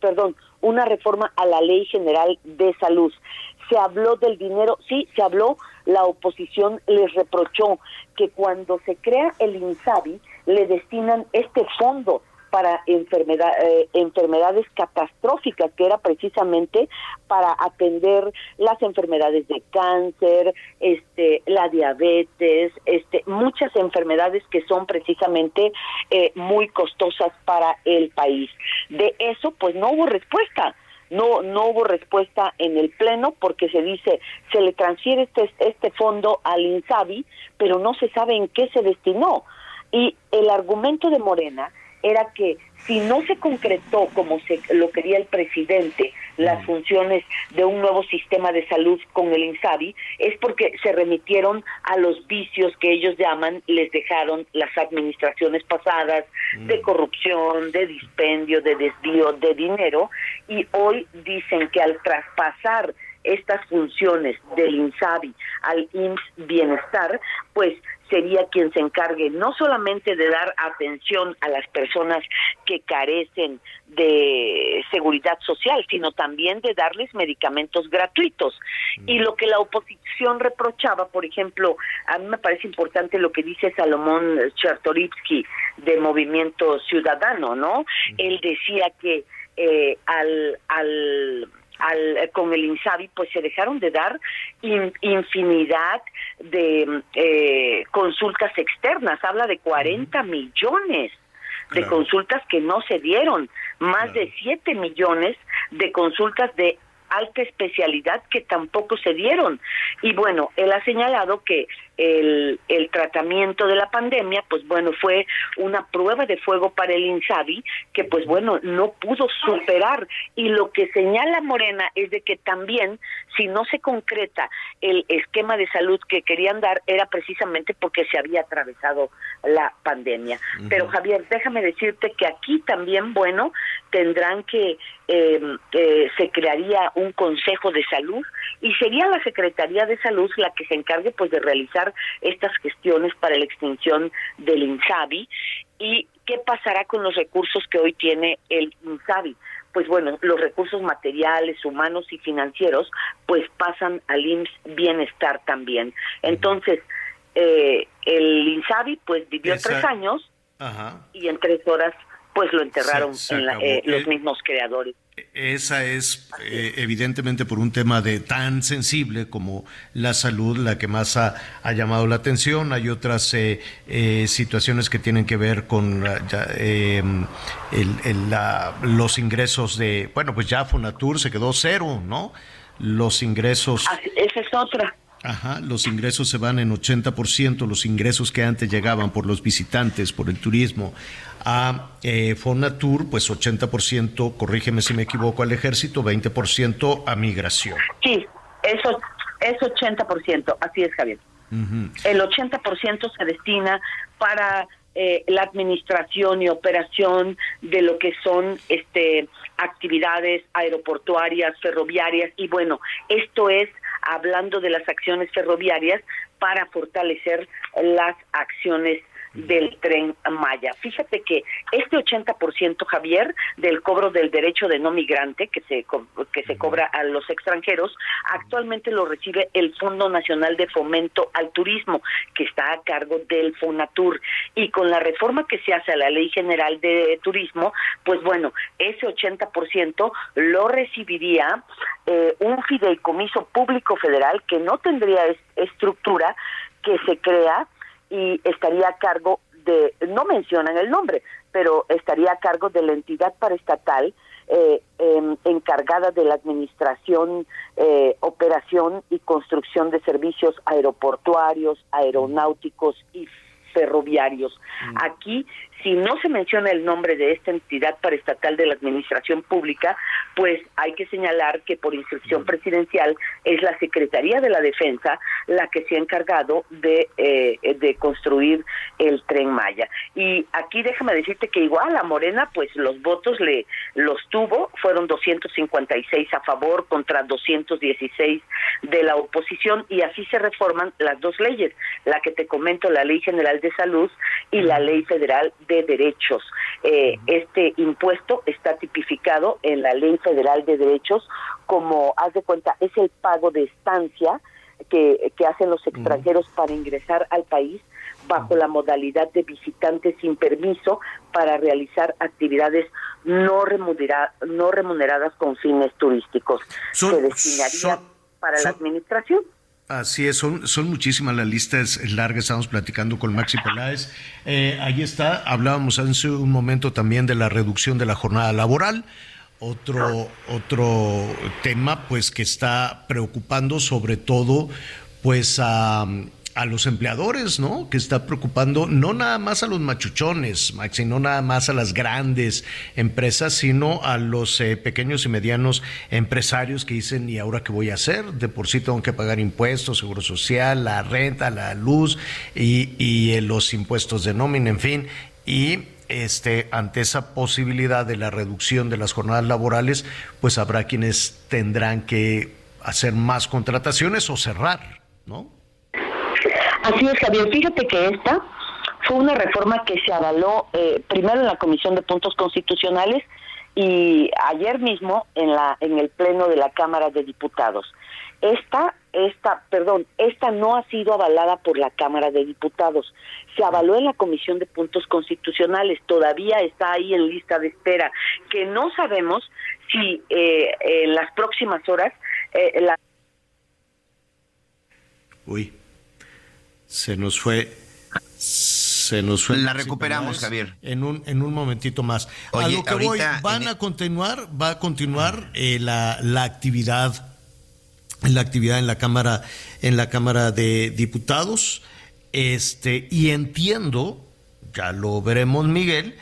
perdón, una reforma a la Ley General de Salud. Se habló del dinero, sí, se habló, la oposición les reprochó que cuando se crea el INSABI le destinan este fondo para enfermedad, eh, enfermedades catastróficas, que era precisamente para atender las enfermedades de cáncer, este, la diabetes, este, muchas enfermedades que son precisamente eh, muy costosas para el país. De eso, pues no hubo respuesta no no hubo respuesta en el pleno porque se dice se le transfiere este este fondo al Insabi pero no se sabe en qué se destinó y el argumento de Morena era que si no se concretó como se lo quería el presidente las funciones de un nuevo sistema de salud con el INSABI es porque se remitieron a los vicios que ellos llaman les dejaron las administraciones pasadas de corrupción, de dispendio, de desvío de dinero y hoy dicen que al traspasar estas funciones del INSABI al IMSS Bienestar, pues sería quien se encargue no solamente de dar atención a las personas que carecen de seguridad social, sino también de darles medicamentos gratuitos. Y lo que la oposición reprochaba, por ejemplo, a mí me parece importante lo que dice Salomón Chertorivsky de Movimiento Ciudadano, ¿no? Él decía que eh, al, al al, con el INSABI, pues se dejaron de dar infinidad de eh, consultas externas, habla de 40 millones de consultas que no se dieron, más de 7 millones de consultas de alta especialidad que tampoco se dieron. Y bueno, él ha señalado que el, el tratamiento de la pandemia, pues bueno, fue una prueba de fuego para el INSABI que pues bueno, no pudo superar. Y lo que señala Morena es de que también, si no se concreta el esquema de salud que querían dar, era precisamente porque se había atravesado la pandemia. Pero Javier, déjame decirte que aquí también, bueno, tendrán que, em, eh, se crearía un consejo de salud y sería la Secretaría de Salud la que se encargue pues de realizar estas gestiones para la extinción del INSABI y qué pasará con los recursos que hoy tiene el INSABI pues bueno, los recursos materiales, humanos y financieros, pues pasan al IMSS Bienestar también. Entonces, eh, el INSABI pues vivió tres años y en tres horas pues lo enterraron en eh, los mismos creadores. Esa es eh, evidentemente por un tema de tan sensible como la salud la que más ha, llamado la atención. Hay otras eh, situaciones que tienen que ver con em, los ingresos de, bueno, pues ya Fonatur se quedó cero, ¿no? Los ingresos. esa es otra. Ajá, los ingresos se van en 80%, los ingresos que antes llegaban por los visitantes, por el turismo, a eh, Fonatur, pues 80%, corrígeme si me equivoco, al ejército, 20% a migración. Sí, eso es 80%, así es Javier. El 80% se destina para eh, la administración y operación de lo que son este actividades aeroportuarias, ferroviarias y bueno, esto es hablando de las acciones ferroviarias para fortalecer las acciones del tren Maya. Fíjate que este 80% Javier del cobro del derecho de no migrante que se que se cobra a los extranjeros actualmente lo recibe el Fondo Nacional de Fomento al Turismo que está a cargo del Fonatur y con la reforma que se hace a la Ley General de Turismo, pues bueno, ese 80% lo recibiría eh, un fideicomiso público federal que no tendría estructura que se crea y estaría a cargo de, no mencionan el nombre, pero estaría a cargo de la entidad paraestatal eh, em, encargada de la administración, eh, operación y construcción de servicios aeroportuarios, aeronáuticos y ferroviarios. Mm. Aquí si no se menciona el nombre de esta entidad paraestatal de la administración pública, pues hay que señalar que por instrucción presidencial es la Secretaría de la Defensa la que se ha encargado de, eh, de construir el tren Maya. Y aquí déjame decirte que igual a Morena, pues los votos le los tuvo, fueron 256 a favor contra 216 de la oposición y así se reforman las dos leyes, la que te comento, la Ley General de Salud y la Ley Federal de derechos. Eh, este impuesto está tipificado en la Ley Federal de Derechos como, haz de cuenta, es el pago de estancia que, que hacen los extranjeros para ingresar al país bajo la modalidad de visitantes sin permiso para realizar actividades no, no remuneradas con fines turísticos. Se destinaría para la administración. Así es, son, son muchísimas las listas largas. Estamos platicando con Maxi Peláez. Eh, ahí está, hablábamos hace un momento también de la reducción de la jornada laboral. Otro, otro tema, pues, que está preocupando sobre todo, pues, a a los empleadores, ¿no? Que está preocupando no nada más a los machuchones, Maxi, no nada más a las grandes empresas, sino a los eh, pequeños y medianos empresarios que dicen, ¿y ahora qué voy a hacer? De por sí tengo que pagar impuestos, seguro social, la renta, la luz y, eh, los impuestos de nómina, en fin. Y este, ante esa posibilidad de la reducción de las jornadas laborales, pues habrá quienes tendrán que hacer más contrataciones o cerrar, ¿no? Así es, Javier. Fíjate que esta fue una reforma que se avaló eh, primero en la Comisión de Puntos Constitucionales y ayer mismo en la en el pleno de la Cámara de Diputados. Esta esta, perdón, esta no ha sido avalada por la Cámara de Diputados. Se avaló en la Comisión de Puntos Constitucionales. Todavía está ahí en lista de espera, que no sabemos si eh, en las próximas horas eh, la Uy. Se nos fue. Se nos fue. La recuperamos, Javier. En un, en un momentito más. a lo que voy, van a continuar, va a continuar eh, la, la actividad, la actividad en la Cámara, en la Cámara de Diputados. Este, y entiendo, ya lo veremos, Miguel,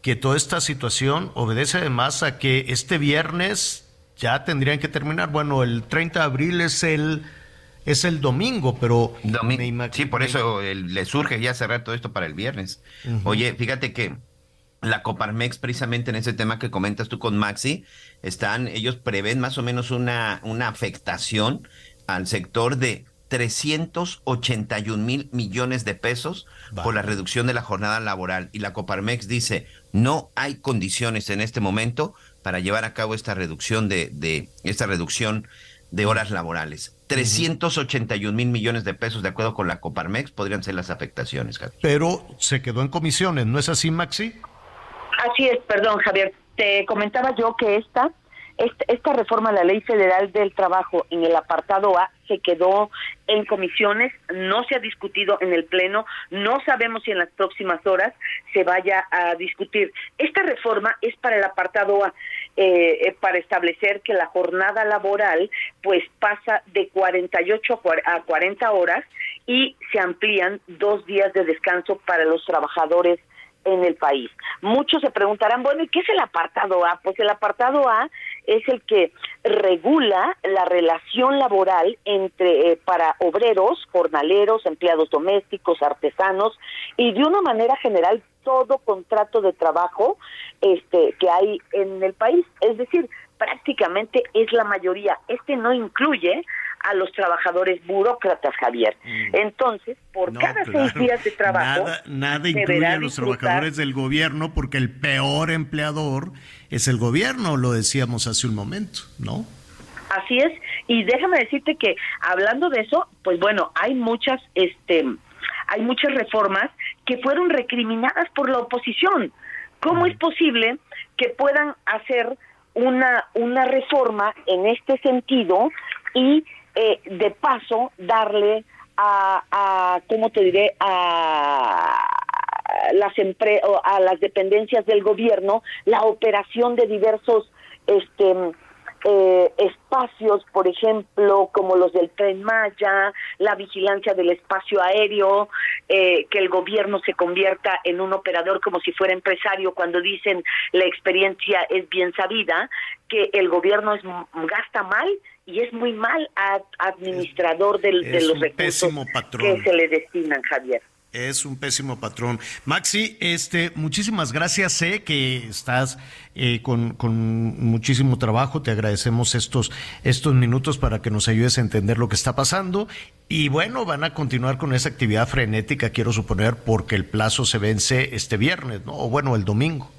que toda esta situación obedece además a que este viernes ya tendrían que terminar. Bueno, el 30 de abril es el es el domingo, pero... sí, por eso le surge ya cerrar todo esto para el viernes. Oye, fíjate que la Coparmex, precisamente en ese tema que comentas tú con Maxi, están, ellos prevén más o menos una, una afectación al sector de 381 mil millones de pesos por la reducción de la jornada laboral. Y la Coparmex dice, no hay condiciones en este momento para llevar a cabo esta reducción de, de esta reducción de horas laborales. 381 mil millones de pesos, de acuerdo con la Coparmex, podrían ser las afectaciones, Javier. Pero se quedó en comisiones, ¿no es así, Maxi? Así es, perdón, Javier. Te comentaba yo que esta esta reforma a la Ley Federal del Trabajo en el apartado A se quedó en comisiones, no se ha discutido en el Pleno, no sabemos si en las próximas horas se vaya a discutir. Esta reforma es para el apartado A, eh, para establecer que la jornada laboral pues pasa de 48 a 40 horas y se amplían dos días de descanso para los trabajadores en el país. Muchos se preguntarán, bueno, ¿y qué es el apartado A? Pues el apartado A es el que regula la relación laboral entre eh, para obreros, jornaleros, empleados domésticos, artesanos y de una manera general todo contrato de trabajo este que hay en el país, es decir, prácticamente es la mayoría. Este no incluye a los trabajadores burócratas, Javier. Mm. Entonces, por cada seis días de trabajo... Nada, nada incluye a los trabajadores del gobierno porque el peor empleador es el gobierno, lo decíamos hace un momento, ¿no? Así es, y déjame decirte que hablando de eso, pues bueno, hay muchas, este, hay muchas reformas que fueron recriminadas por la oposición. ¿Cómo es posible que puedan hacer una, una reforma en este sentido y eh, de paso darle a, a, ¿cómo te diré? A las empre a las dependencias del gobierno la operación de diversos este eh, espacios, por ejemplo, como los del tren Maya, la vigilancia del espacio aéreo, eh, que el gobierno se convierta en un operador como si fuera empresario, cuando dicen la experiencia es bien sabida, que el gobierno es, gasta mal y es muy mal administrador del, de los recursos que se le destinan, Javier. Es un pésimo patrón. Maxi, este, muchísimas gracias. Sé que estás eh, con, con, muchísimo trabajo. Te agradecemos estos, estos minutos para que nos ayudes a entender lo que está pasando. Y bueno, van a continuar con esa actividad frenética, quiero suponer, porque el plazo se vence este viernes, ¿no? O bueno, el domingo.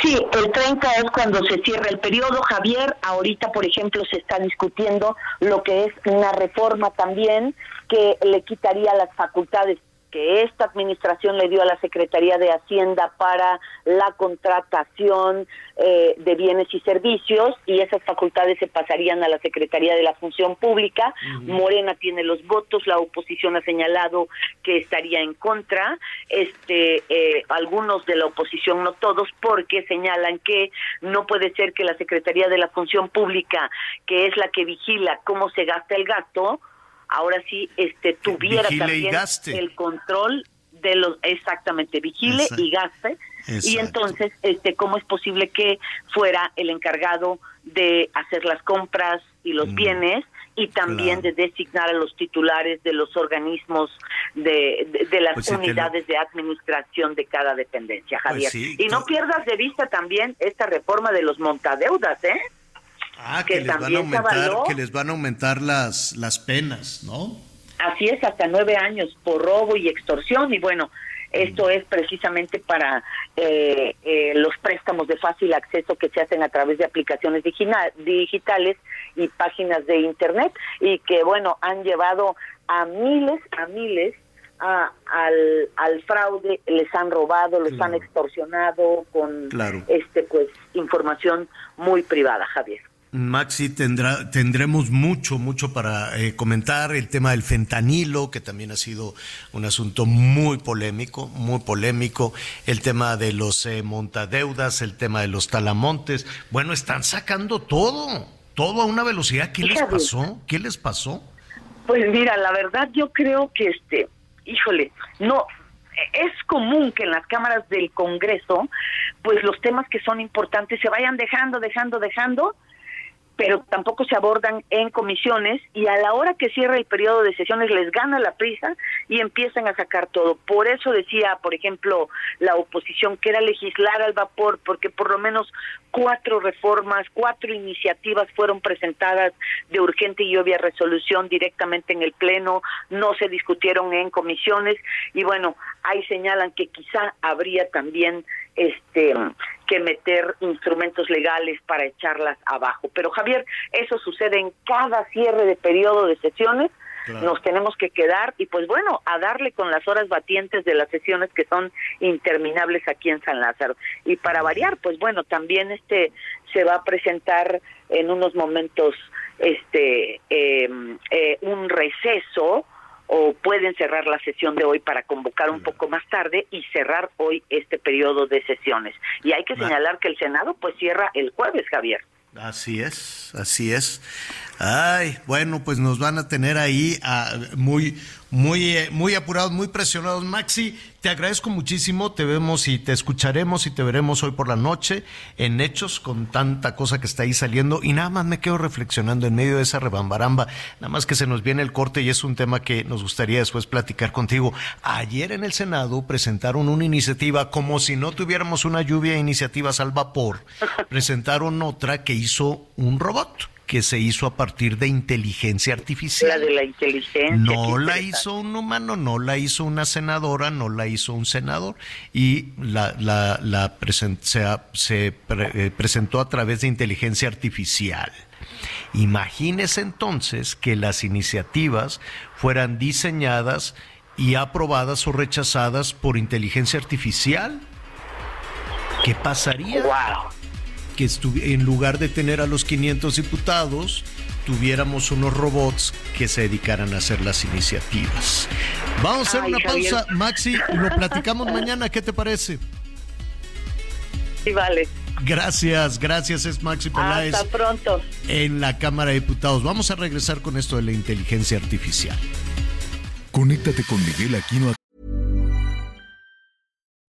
Sí, el 30 es cuando se cierra el periodo, Javier. Ahorita, por ejemplo, se está discutiendo lo que es una reforma también que le quitaría las facultades que esta administración le dio a la Secretaría de Hacienda para la contratación eh, de bienes y servicios y esas facultades se pasarían a la Secretaría de la Función Pública. Morena tiene los votos, la oposición ha señalado que estaría en contra, este, eh, algunos de la oposición, no todos, porque señalan que no puede ser que la Secretaría de la Función Pública, que es la que vigila cómo se gasta el gasto, ahora sí este tuviera también el control de los exactamente vigile y gaste. Y entonces este cómo es posible que fuera el encargado de hacer las compras y los mm, bienes y también de designar a los titulares de los organismos de, de, las pues unidades de administración de cada dependencia, pues Javier. y no pierdas de vista también esta reforma de los montadeudas, ¿eh? Ah, que, les van a aumentar, que les van a aumentar las, las penas, ¿no? Así es, hasta nueve años por robo y extorsión. Y bueno, esto es precisamente para eh, eh, los préstamos de fácil acceso que se hacen a través de aplicaciones digitales y páginas de Internet y que, bueno, han llevado a miles, a miles a, al, al, fraude, les han robado, les han extorsionado con este pues información muy privada, Javier. Maxi, tendrá, tendremos mucho, mucho para eh, comentar. El tema del fentanilo, que también ha sido un asunto muy polémico, muy polémico. El tema de los eh, montadeudas, el tema de los talamontes. Bueno, están sacando todo, todo a una velocidad. ¿Qué les pasó? ¿Qué les pasó? Pues mira, la verdad yo creo que este, híjole, no, es común que en las cámaras del Congreso, pues los temas que son importantes se vayan dejando, dejando, dejando pero tampoco se abordan en comisiones y a la hora que cierra el periodo de sesiones les gana la prisa y empiezan a sacar todo. Por eso decía, por ejemplo, la oposición que era legislar al vapor, porque por lo menos cuatro reformas, cuatro iniciativas fueron presentadas de urgente y obvia resolución directamente en el Pleno, no se discutieron en comisiones y bueno, ahí señalan que quizá habría también este que meter instrumentos legales para echarlas abajo. Pero Javier, eso sucede en cada cierre de periodo de sesiones. Nos tenemos que quedar y pues bueno, a darle con las horas batientes de las sesiones que son interminables aquí en San Lázaro. Y para variar, pues bueno, también este se va a presentar en unos momentos este em, eh, un receso o pueden cerrar la sesión de hoy para convocar un poco más tarde y cerrar hoy este periodo de sesiones. Y hay que señalar que el Senado pues cierra el jueves, Javier. Así es, así es. Ay, bueno, pues nos van a tener ahí ah, muy, muy, eh, muy apurados, muy presionados. Maxi, te agradezco muchísimo. Te vemos y te escucharemos y te veremos hoy por la noche en Hechos con tanta cosa que está ahí saliendo. Y nada más me quedo reflexionando en medio de esa rebambaramba. Nada más que se nos viene el corte y es un tema que nos gustaría después platicar contigo. Ayer en el Senado presentaron una iniciativa como si no tuviéramos una lluvia de iniciativas al vapor. Presentaron otra que hizo un robot que se hizo a partir de inteligencia artificial. La de la inteligencia. No la hizo un humano, no la hizo una senadora, no la hizo un senador y la, la, la se, eh, presentó a través de inteligencia artificial. Imagínese entonces que las iniciativas fueran diseñadas y aprobadas o rechazadas por inteligencia artificial. ¿Qué pasaría? Wow que en lugar de tener a los 500 diputados, tuviéramos unos robots que se dedicaran a hacer las iniciativas. Vamos a hacer una pausa, Maxi, lo platicamos mañana, ¿qué te parece? Sí, vale. Gracias, gracias, es Maxi Peláez. Hasta pronto. En la Cámara de Diputados. Vamos a regresar con esto de la inteligencia artificial. Conéctate con Miguel Aquino.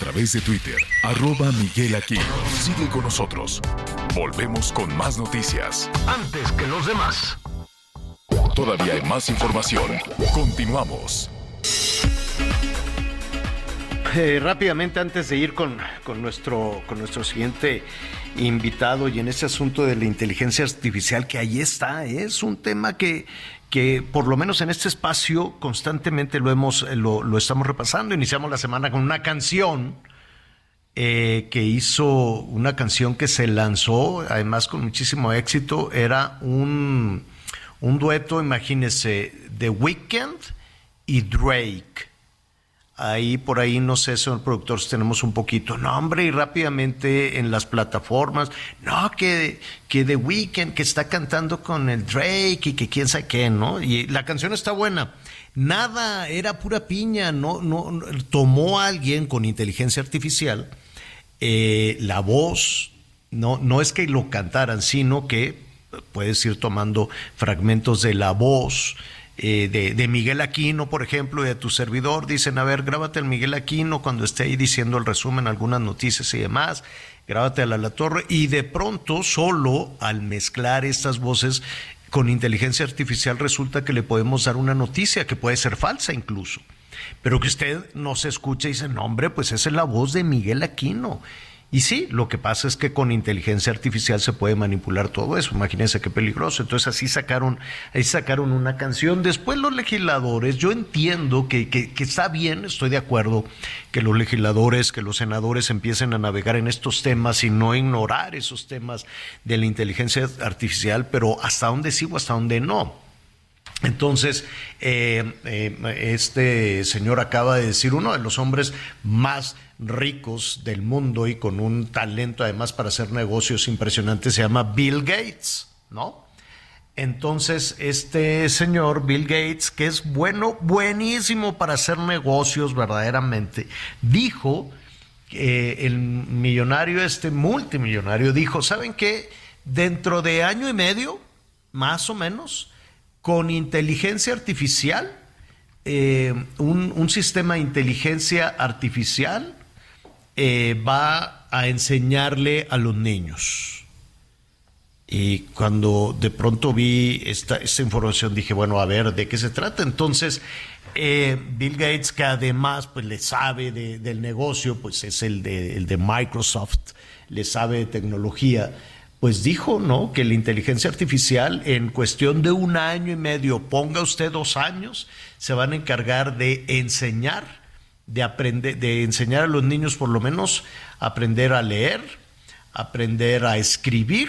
A través de Twitter, arroba Miguel Aquino. Sigue con nosotros. Volvemos con más noticias. Antes que los demás. Todavía hay más información. Continuamos. Eh, rápidamente, antes de ir con, con, nuestro, con nuestro siguiente invitado y en ese asunto de la inteligencia artificial, que ahí está, es un tema que, que por lo menos en este espacio constantemente lo, hemos, lo, lo estamos repasando. Iniciamos la semana con una canción eh, que hizo, una canción que se lanzó, además con muchísimo éxito, era un, un dueto, imagínense, The Weeknd y Drake. Ahí por ahí, no sé, señor productor, si tenemos un poquito. No, hombre, y rápidamente en las plataformas. No, que, que The Weeknd, que está cantando con el Drake y que quién sabe qué, ¿no? Y la canción está buena. Nada, era pura piña. No, no, tomó a alguien con inteligencia artificial eh, la voz. No, no es que lo cantaran, sino que puedes ir tomando fragmentos de la voz eh, de, Miguel Aquino, por ejemplo, y de tu servidor, dicen, a ver, grábate el Miguel Aquino cuando esté ahí diciendo el resumen, algunas noticias y demás, grábate a la, la torre, y de pronto, solo al mezclar estas voces con inteligencia artificial, resulta que le podemos dar una noticia que puede ser falsa incluso. Pero que usted no se escucha y dice, no, hombre, pues esa es la voz de Miguel Aquino. Y sí, lo que pasa es que con inteligencia artificial se puede manipular todo eso. Imagínense qué peligroso. Entonces así sacaron, ahí sacaron una canción. Después los legisladores, yo entiendo que, que, está bien, estoy de acuerdo que los legisladores, que los senadores empiecen a navegar en estos temas y no ignorar esos temas de la inteligencia artificial, pero hasta dónde sigo, hasta dónde no. Entonces, eh, eh, este señor acaba de decir, uno de los hombres más ricos del mundo y con un talento además para hacer negocios impresionantes, se llama Bill Gates, ¿no? Entonces, este señor Bill Gates, que es bueno, buenísimo para hacer negocios verdaderamente, dijo, que el millonario, este multimillonario, dijo, ¿saben qué? Dentro de año y medio, más o menos, con inteligencia artificial, eh, un, un, sistema de inteligencia artificial eh, va a enseñarle a los niños. Y cuando de pronto vi esta, esta información dije, bueno, a ver, ¿de qué se trata? Entonces, eh, Bill Gates, que además pues, le sabe de, del negocio, pues es el de, el de Microsoft, le sabe de tecnología, pues dijo, ¿no? Que la inteligencia artificial en cuestión de un año y medio, ponga usted dos años, se van a encargar de enseñar de aprender, de enseñar a los niños por lo menos aprender a leer, aprender a escribir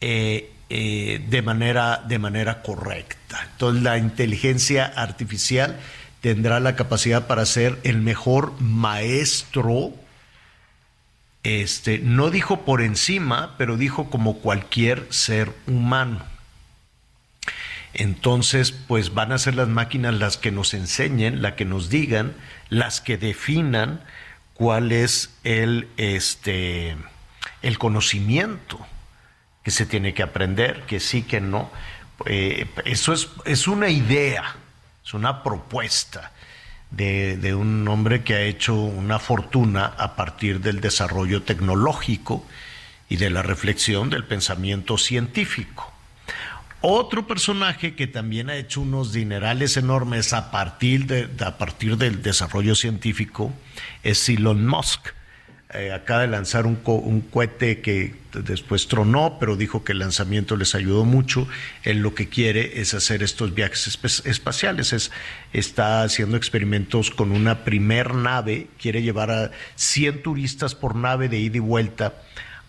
eh, eh, de, manera, de manera correcta. Entonces la inteligencia artificial tendrá la capacidad para ser el mejor maestro. Este, no dijo por encima, pero dijo como cualquier ser humano. Entonces, pues van a ser las máquinas las que nos enseñen, las que nos digan, las que definan cuál es el, este, el conocimiento que se tiene que aprender, que sí, que no. Eh, eso es, es una idea, es una propuesta de, de, un hombre que ha hecho una fortuna a partir del desarrollo tecnológico y de la reflexión del pensamiento científico. Otro personaje que también ha hecho unos dinerales enormes a partir, de, a partir del desarrollo científico es Elon Musk. Eh, acaba de lanzar un, un, cohete que después tronó, pero dijo que el lanzamiento les ayudó mucho. Él lo que quiere es hacer estos viajes espaciales. Es, está haciendo experimentos con una primer nave, quiere llevar a 100 turistas por nave de ida y vuelta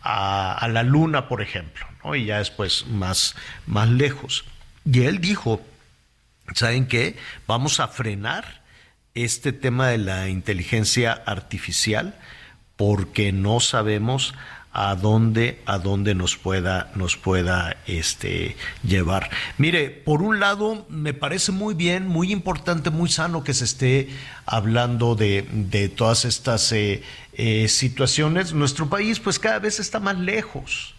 a, la Luna, por ejemplo y ya después más, más lejos. Y él dijo, ¿saben qué? Vamos a frenar este tema de la inteligencia artificial porque no sabemos a dónde a dónde nos pueda nos pueda este llevar. Mire, por un lado me parece muy bien, muy importante, muy sano que se esté hablando de, de todas estas eh, eh, situaciones. Nuestro país pues cada vez está más lejos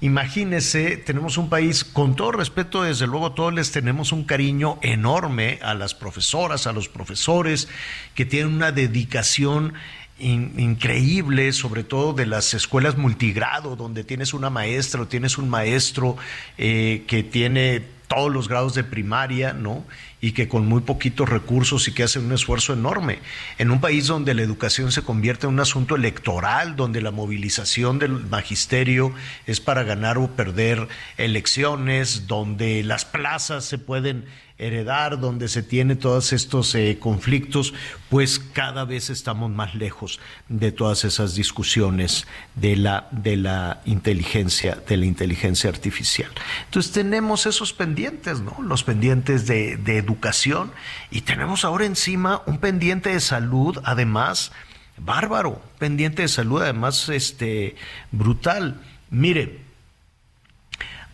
Imagínese, tenemos un país, con todo respeto, desde luego todos les tenemos un cariño enorme a las profesoras, a los profesores, que tienen una dedicación increíble, sobre todo de las escuelas multigrado, donde tienes una maestra o tienes un maestro eh, que tiene todos los grados de primaria, ¿no? y que con muy poquitos recursos y que hacen un esfuerzo enorme. En un país donde la educación se convierte en un asunto electoral, donde la movilización del magisterio es para ganar o perder elecciones, donde las plazas se pueden heredar, donde se tiene todos estos eh, conflictos, pues cada vez estamos más lejos de todas esas discusiones de la, de la inteligencia, de la inteligencia artificial. Entonces tenemos esos pendientes, ¿no? Los pendientes de, de educación y tenemos ahora encima un pendiente de salud, además, bárbaro, pendiente de salud, además, este, brutal. Mire,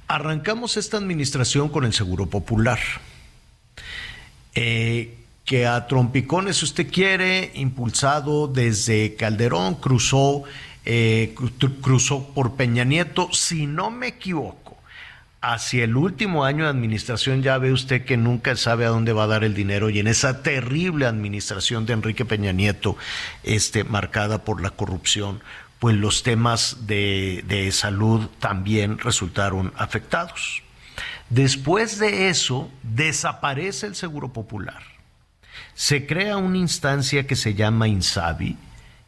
arrancamos esta administración con el Seguro Popular. Eh, que a trompicones, usted quiere, impulsado desde Calderón, cruzó, eh, cruzó por Peña Nieto, si no me equivoco, hacia el último año de administración ya ve usted que nunca sabe a dónde va a dar el dinero y en esa terrible administración de Enrique Peña Nieto, este, marcada por la corrupción, pues los temas de, de salud también resultaron afectados. Después de eso, desaparece el Seguro Popular. Se crea una instancia que se llama INSABI,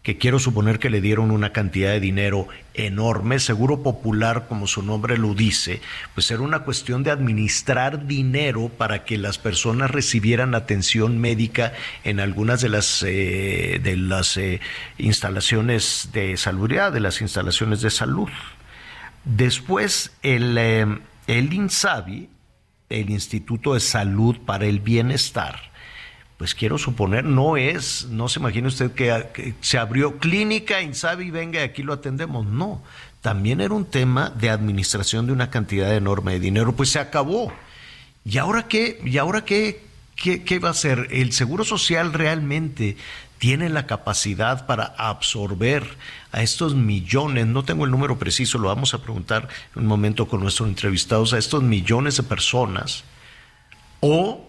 que quiero suponer que le dieron una cantidad de dinero enorme, Seguro Popular, como su nombre lo dice, pues era una cuestión de administrar dinero para que las personas recibieran atención médica en algunas de las, eh, de las eh, instalaciones de salubridad, de las instalaciones de salud. Después, el... Eh, el INSABI, el Instituto de Salud para el Bienestar, pues quiero suponer, no es, no se imagine usted que, se abrió clínica INSABI, venga, aquí lo atendemos. No, también era un tema de administración de una cantidad enorme de dinero, pues se acabó. ¿Y ahora qué? ¿Y ahora qué? ¿Qué, qué va a ser? ¿El Seguro Social realmente tiene la capacidad para absorber a estos millones, no tengo el número preciso, lo vamos a preguntar en un momento con nuestros entrevistados, a estos millones de personas, o,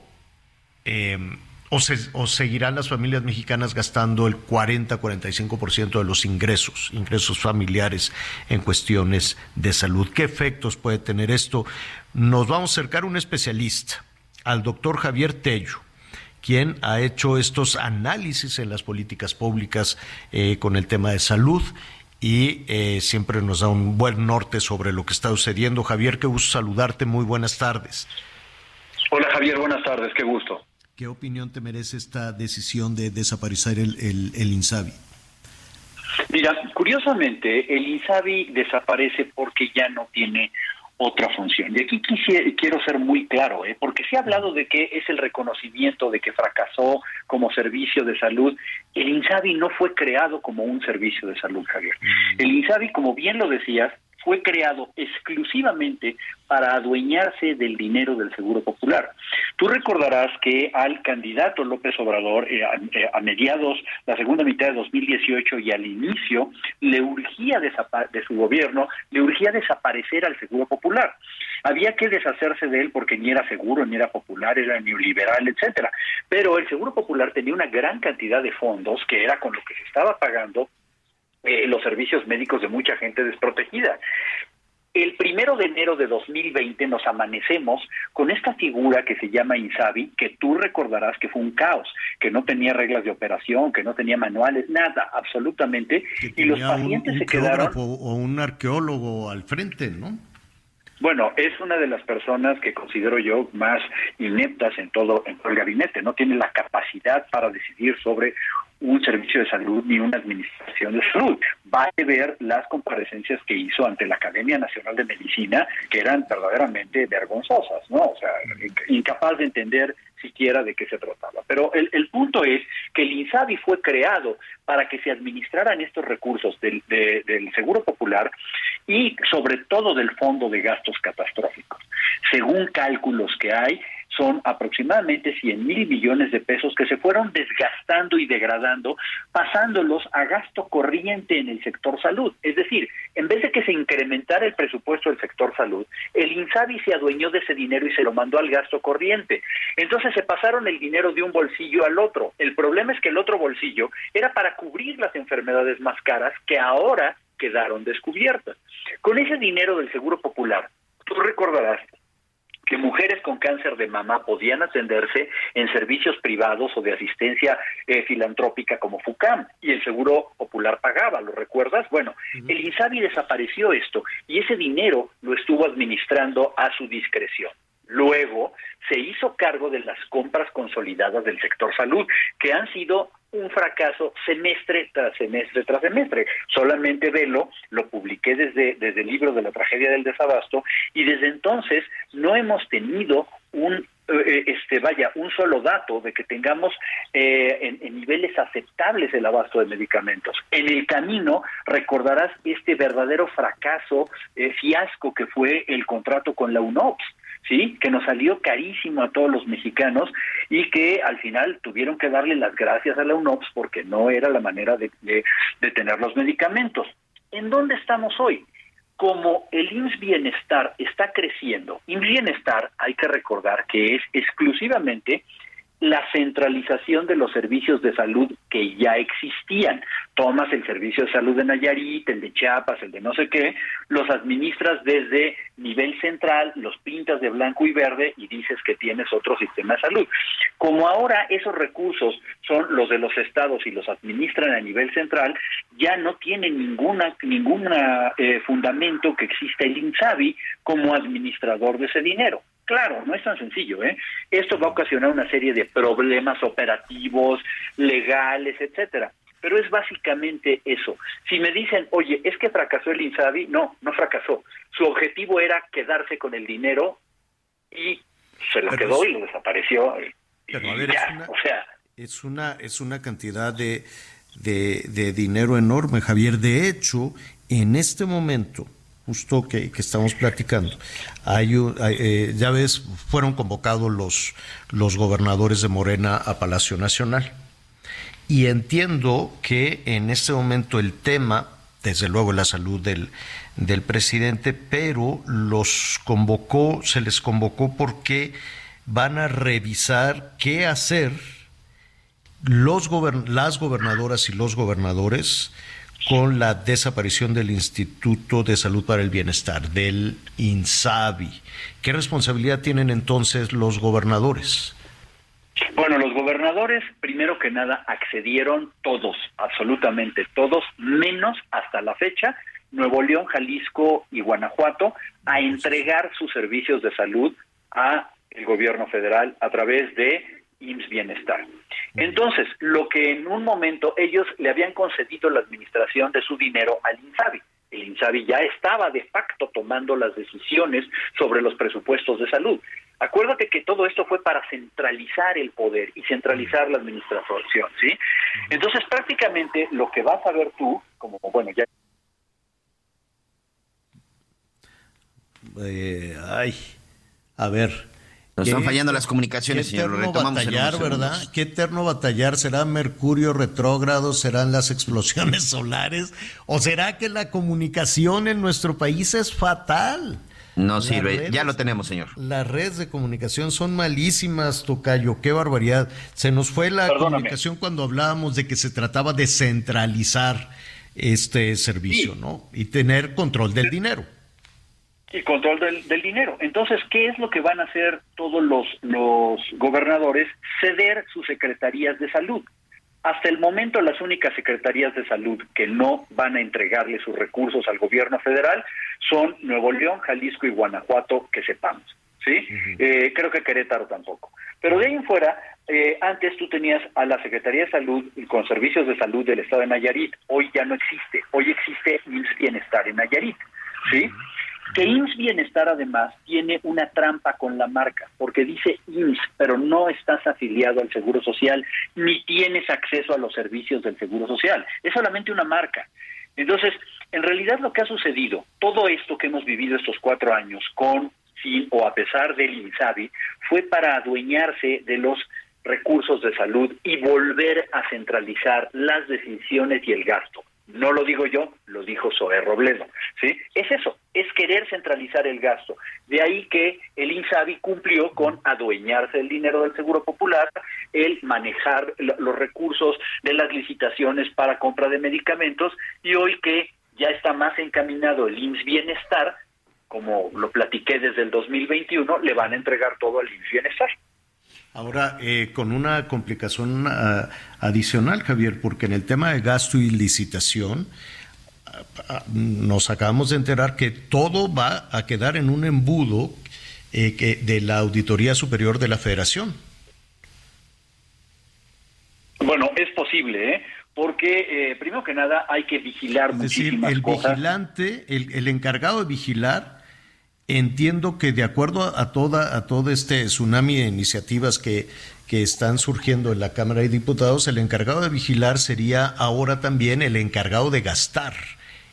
em, o, seguirán las familias mexicanas gastando el 40-45% de los ingresos, ingresos familiares en cuestiones de salud. ¿Qué efectos puede tener esto? Nos vamos a acercar a un especialista, al doctor Javier Tello quien ha hecho estos análisis en las políticas públicas eh, con el tema de salud y eh, siempre nos da un buen norte sobre lo que está sucediendo. Javier, qué gusto saludarte, muy buenas tardes. Hola Javier, buenas tardes, qué gusto. ¿Qué opinión te merece esta decisión de desaparecer el, el, el INSABI? Mira, curiosamente, el INSABI desaparece porque ya no tiene otra función. Y aquí quiero ser muy claro, ¿eh? porque se ha hablado de que es el reconocimiento de que fracasó como servicio de salud. El INSABI no fue creado como un servicio de salud, Javier. El INSABI, como bien lo decías, fue creado exclusivamente para adueñarse del dinero del Seguro Popular. Tú recordarás que al candidato López Obrador, eh, eh, a, mediados, la segunda mitad de 2018 y al inicio, le urgía de su gobierno, le urgía desaparecer al Seguro Popular. Había que deshacerse de él porque ni era seguro, ni era popular, era neoliberal, etcétera. Pero el Seguro Popular tenía una gran cantidad de fondos que era con lo que se estaba pagando eh, los servicios médicos de mucha gente desprotegida. El primero de enero de 2020 nos amanecemos con esta figura que se llama Insabi, que tú recordarás que fue un caos, que no tenía reglas de operación, que no tenía manuales, nada, absolutamente. y los pacientes se quedaron. O un arqueólogo al frente, ¿no? Bueno, es una de las personas que considero yo más ineptas en todo, en todo el gabinete. No tiene la capacidad para decidir sobre un servicio de salud ni una administración de salud. Va a ver las comparecencias que hizo ante la Academia Nacional de Medicina, que eran verdaderamente vergonzosas, ¿no? O sea, incapaz de entender siquiera de qué se trataba. Pero el, el punto es que el INSABI fue creado para que se administraran estos recursos del, del Seguro Popular y sobre todo del Fondo de Gastos Catastróficos. Según cálculos que hay, son aproximadamente 100 mil millones de pesos que se fueron desgastando y degradando, pasándolos a gasto corriente en el sector salud. Es decir, en vez de que se incrementara el presupuesto del sector salud, el INSABI se adueñó de ese dinero y se lo mandó al gasto corriente. Entonces se pasaron el dinero de un bolsillo al otro. El problema es que el otro bolsillo era para cubrir las enfermedades más caras que ahora quedaron descubiertas. Con ese dinero del Seguro Popular, tú recordarás que mujeres con cáncer de mama podían atenderse en servicios privados o de asistencia eh, filantrópica como FUCAM y el Seguro Popular pagaba, ¿lo recuerdas? Bueno, el INSABI desapareció esto y ese dinero lo estuvo administrando a su discreción. Luego se hizo cargo de las compras consolidadas del sector salud, que han sido un fracaso semestre tras semestre tras semestre. Solamente velo, lo publiqué desde, desde el libro de la tragedia del desabasto y desde entonces no hemos tenido un eh, este vaya un solo dato de que tengamos eh, en, niveles aceptables el abasto de medicamentos. En el camino recordarás este verdadero fracaso, eh, fiasco que fue el contrato con la UNOPS ¿sí? Que nos salió carísimo a todos los mexicanos y que al final tuvieron que darle las gracias a la UNOPS porque no era la manera de, tener los medicamentos. ¿En dónde estamos hoy? Como el IMSS Bienestar está creciendo, IMSS Bienestar hay que recordar que es exclusivamente la centralización de los servicios de salud que ya existían. Tomas el servicio de salud de Nayarit, el de Chiapas, el de no sé qué, los administras desde nivel central, los pintas de blanco y verde y dices que tienes otro sistema de salud. Como ahora esos recursos son los de los estados y los administran a nivel central, ya no tienen ninguna ningún eh, fundamento que exista el INSABI como administrador de ese dinero. Claro, no es tan sencillo, ¿eh? Esto va a ocasionar una serie de problemas operativos, legales, etcétera. Pero es básicamente eso. Si me dicen, oye, es que fracasó el INSABI, no, no fracasó. Su objetivo era quedarse con el dinero y se lo quedó y lo desapareció. Pero a ver, es, una, o sea, es una es una cantidad de, de, de dinero enorme, Javier. De hecho, en este momento, justo que, estamos platicando. Hay, eh, ya ves, fueron convocados los, los gobernadores de Morena a Palacio Nacional. Y entiendo que en este momento el tema, desde luego la salud del, del presidente, pero los convocó, se les convocó porque van a revisar qué hacer los las gobernadoras y los gobernadores con la desaparición del Instituto de Salud para el Bienestar, del INSABI. ¿Qué responsabilidad tienen entonces los gobernadores? Bueno, los gobernadores, primero que nada, accedieron todos, absolutamente todos, menos hasta la fecha, Nuevo León, Jalisco y Guanajuato, a entregar sus servicios de salud a el gobierno federal a través de IMSS Bienestar. Entonces, lo que en un momento ellos le habían concedido la administración de su dinero al INSABI. el INSABI ya estaba de facto tomando las decisiones sobre los presupuestos de salud. Acuérdate que todo esto fue para centralizar el poder y centralizar la administración, ¿sí? Entonces, prácticamente lo que vas a ver tú, como, bueno, ya... Eh, ay, a ver. Nos están fallando las comunicaciones, qué señor. Lo eterno retomamos batallar, ¿verdad? Qué eterno batallar. ¿Será Mercurio retrógrado? ¿Serán las explosiones solares? ¿O será que la comunicación en nuestro país es fatal? No Las sirve. redes- Ya lo tenemos, señor. Las redes de comunicación son malísimas, Tocayo. Qué barbaridad. Se nos fue la Perdóname. comunicación cuando hablábamos de que se trataba de centralizar este servicio, ¿no? Y tener control del dinero. Y control del, del dinero. Entonces, ¿qué es lo que van a hacer todos los, los gobernadores? Ceder sus secretarías de salud. Hasta el momento, las únicas secretarías de salud que no van a entregarle sus recursos al gobierno federal son Nuevo León, Jalisco y Guanajuato, que sepamos. ¿sí? Eh, creo que Querétaro tampoco. Pero de ahí en fuera, eh, antes tú tenías a la Secretaría de Salud con servicios de salud del Estado de Nayarit. Hoy ya no existe. Hoy existe IMSS Bienestar en Nayarit. ¿sí? Que IMSS Bienestar además tiene una trampa con la marca, porque dice IMSS, pero no estás afiliado al Seguro Social, ni tienes acceso a los servicios del Seguro Social. Es solamente una marca. Entonces, en realidad lo que ha sucedido, todo esto que hemos vivido estos cuatro años con, sin o a pesar del INSABI, fue para adueñarse de los recursos de salud y volver a centralizar las decisiones y el gasto. No lo digo yo, lo dijo Zoé Robledo. ¿sí? Es eso, es querer centralizar el gasto. De ahí que el INSABI cumplió con adueñarse del dinero del Seguro Popular, el manejar lo- los recursos de las licitaciones para compra de medicamentos y hoy que ya está más encaminado el IMSS Bienestar, como lo platiqué desde el 2021, le van a entregar todo al IMSS Bienestar. Ahora, eh, con una complicación ah, adicional, Javier, porque en el tema de gasto y licitación, ah, ah, nos acabamos de enterar que todo va a quedar en un embudo eh, que, de la Auditoría Superior de la Federación. Bueno, es posible, ¿eh? Porque, eh, primero que nada, hay que vigilar Es decir, muchísimas el cosas. vigilante, el, el encargado de vigilar, entiendo que de acuerdo a, toda a todo este tsunami de iniciativas que, están surgiendo en la Cámara de Diputados, el encargado de vigilar sería ahora también el encargado de gastar